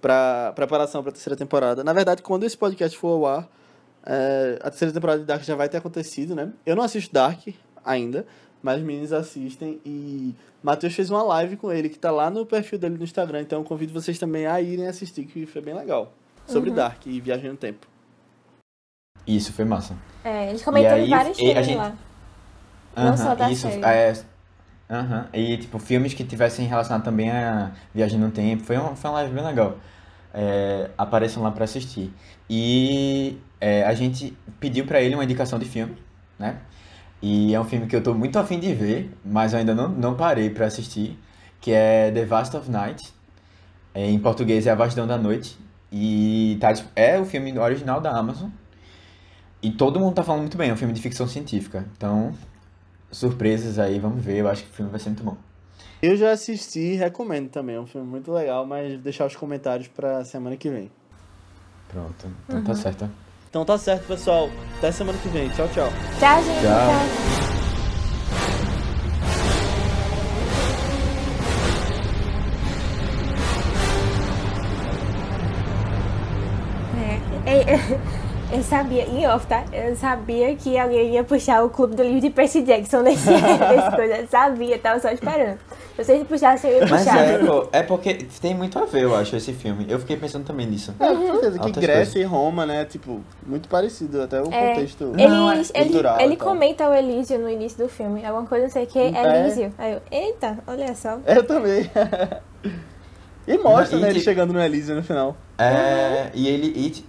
pra preparação pra terceira temporada. Na verdade, quando esse podcast for ao ar, é, a terceira temporada de Dark já vai ter acontecido, né? Eu não assisto Dark ainda, mas os meninos assistem e Matheus fez uma live com ele que tá lá no perfil dele no Instagram, então eu convido vocês também a irem assistir, que foi bem legal. Sobre Dark e Viagem no Tempo. Isso, foi massa. É, eles comentando aí, vários a filmes gente- lá. Não só da isso, série. é, aham, E, tipo, filmes que tivessem relacionado também a Viagem no Tempo. Foi uma, foi uma live bem legal. É, apareçam lá pra assistir. E é, a gente pediu pra ele uma indicação de filme, né? E é um filme que eu tô muito afim de ver, mas eu ainda não, não parei pra assistir, que é The Vast of Night. É, em português é A Vastidão da Noite. E tá, é o filme original da Amazon. E todo mundo tá falando muito bem, é um filme de ficção científica. Então, surpresas aí, vamos ver. Eu acho que o filme vai ser muito bom. Eu já assisti e recomendo também, é um filme muito legal, mas vou deixar os comentários pra semana que vem. Pronto, então tá certo. Então tá certo, pessoal. Até semana que vem. Tchau, tchau. Tchau, gente. Tchau. Tchau. Eu sabia, em off, tá? Eu sabia que alguém ia puxar o clube do livro de Percy Jackson nesse, nesse (laughs) coisa. Eu sabia, tava só esperando. Se vocês puxassem, eu ia Mas puxar. é, pô, é porque tem muito a ver, eu acho, esse filme. Eu fiquei pensando também nisso. É, com certeza que Altas Grécia e Roma, né? Tipo, muito parecido, até o É, contexto. Não, Ele, é ele, cultural ele e tal. comenta o Elísio no início do filme. Alguma coisa, não sei o que, É. Elísio. Aí eu, eita, olha só. Eu também. (laughs) e mostra, E né, ele que- chegando no Elísio no final. É, e ele. e-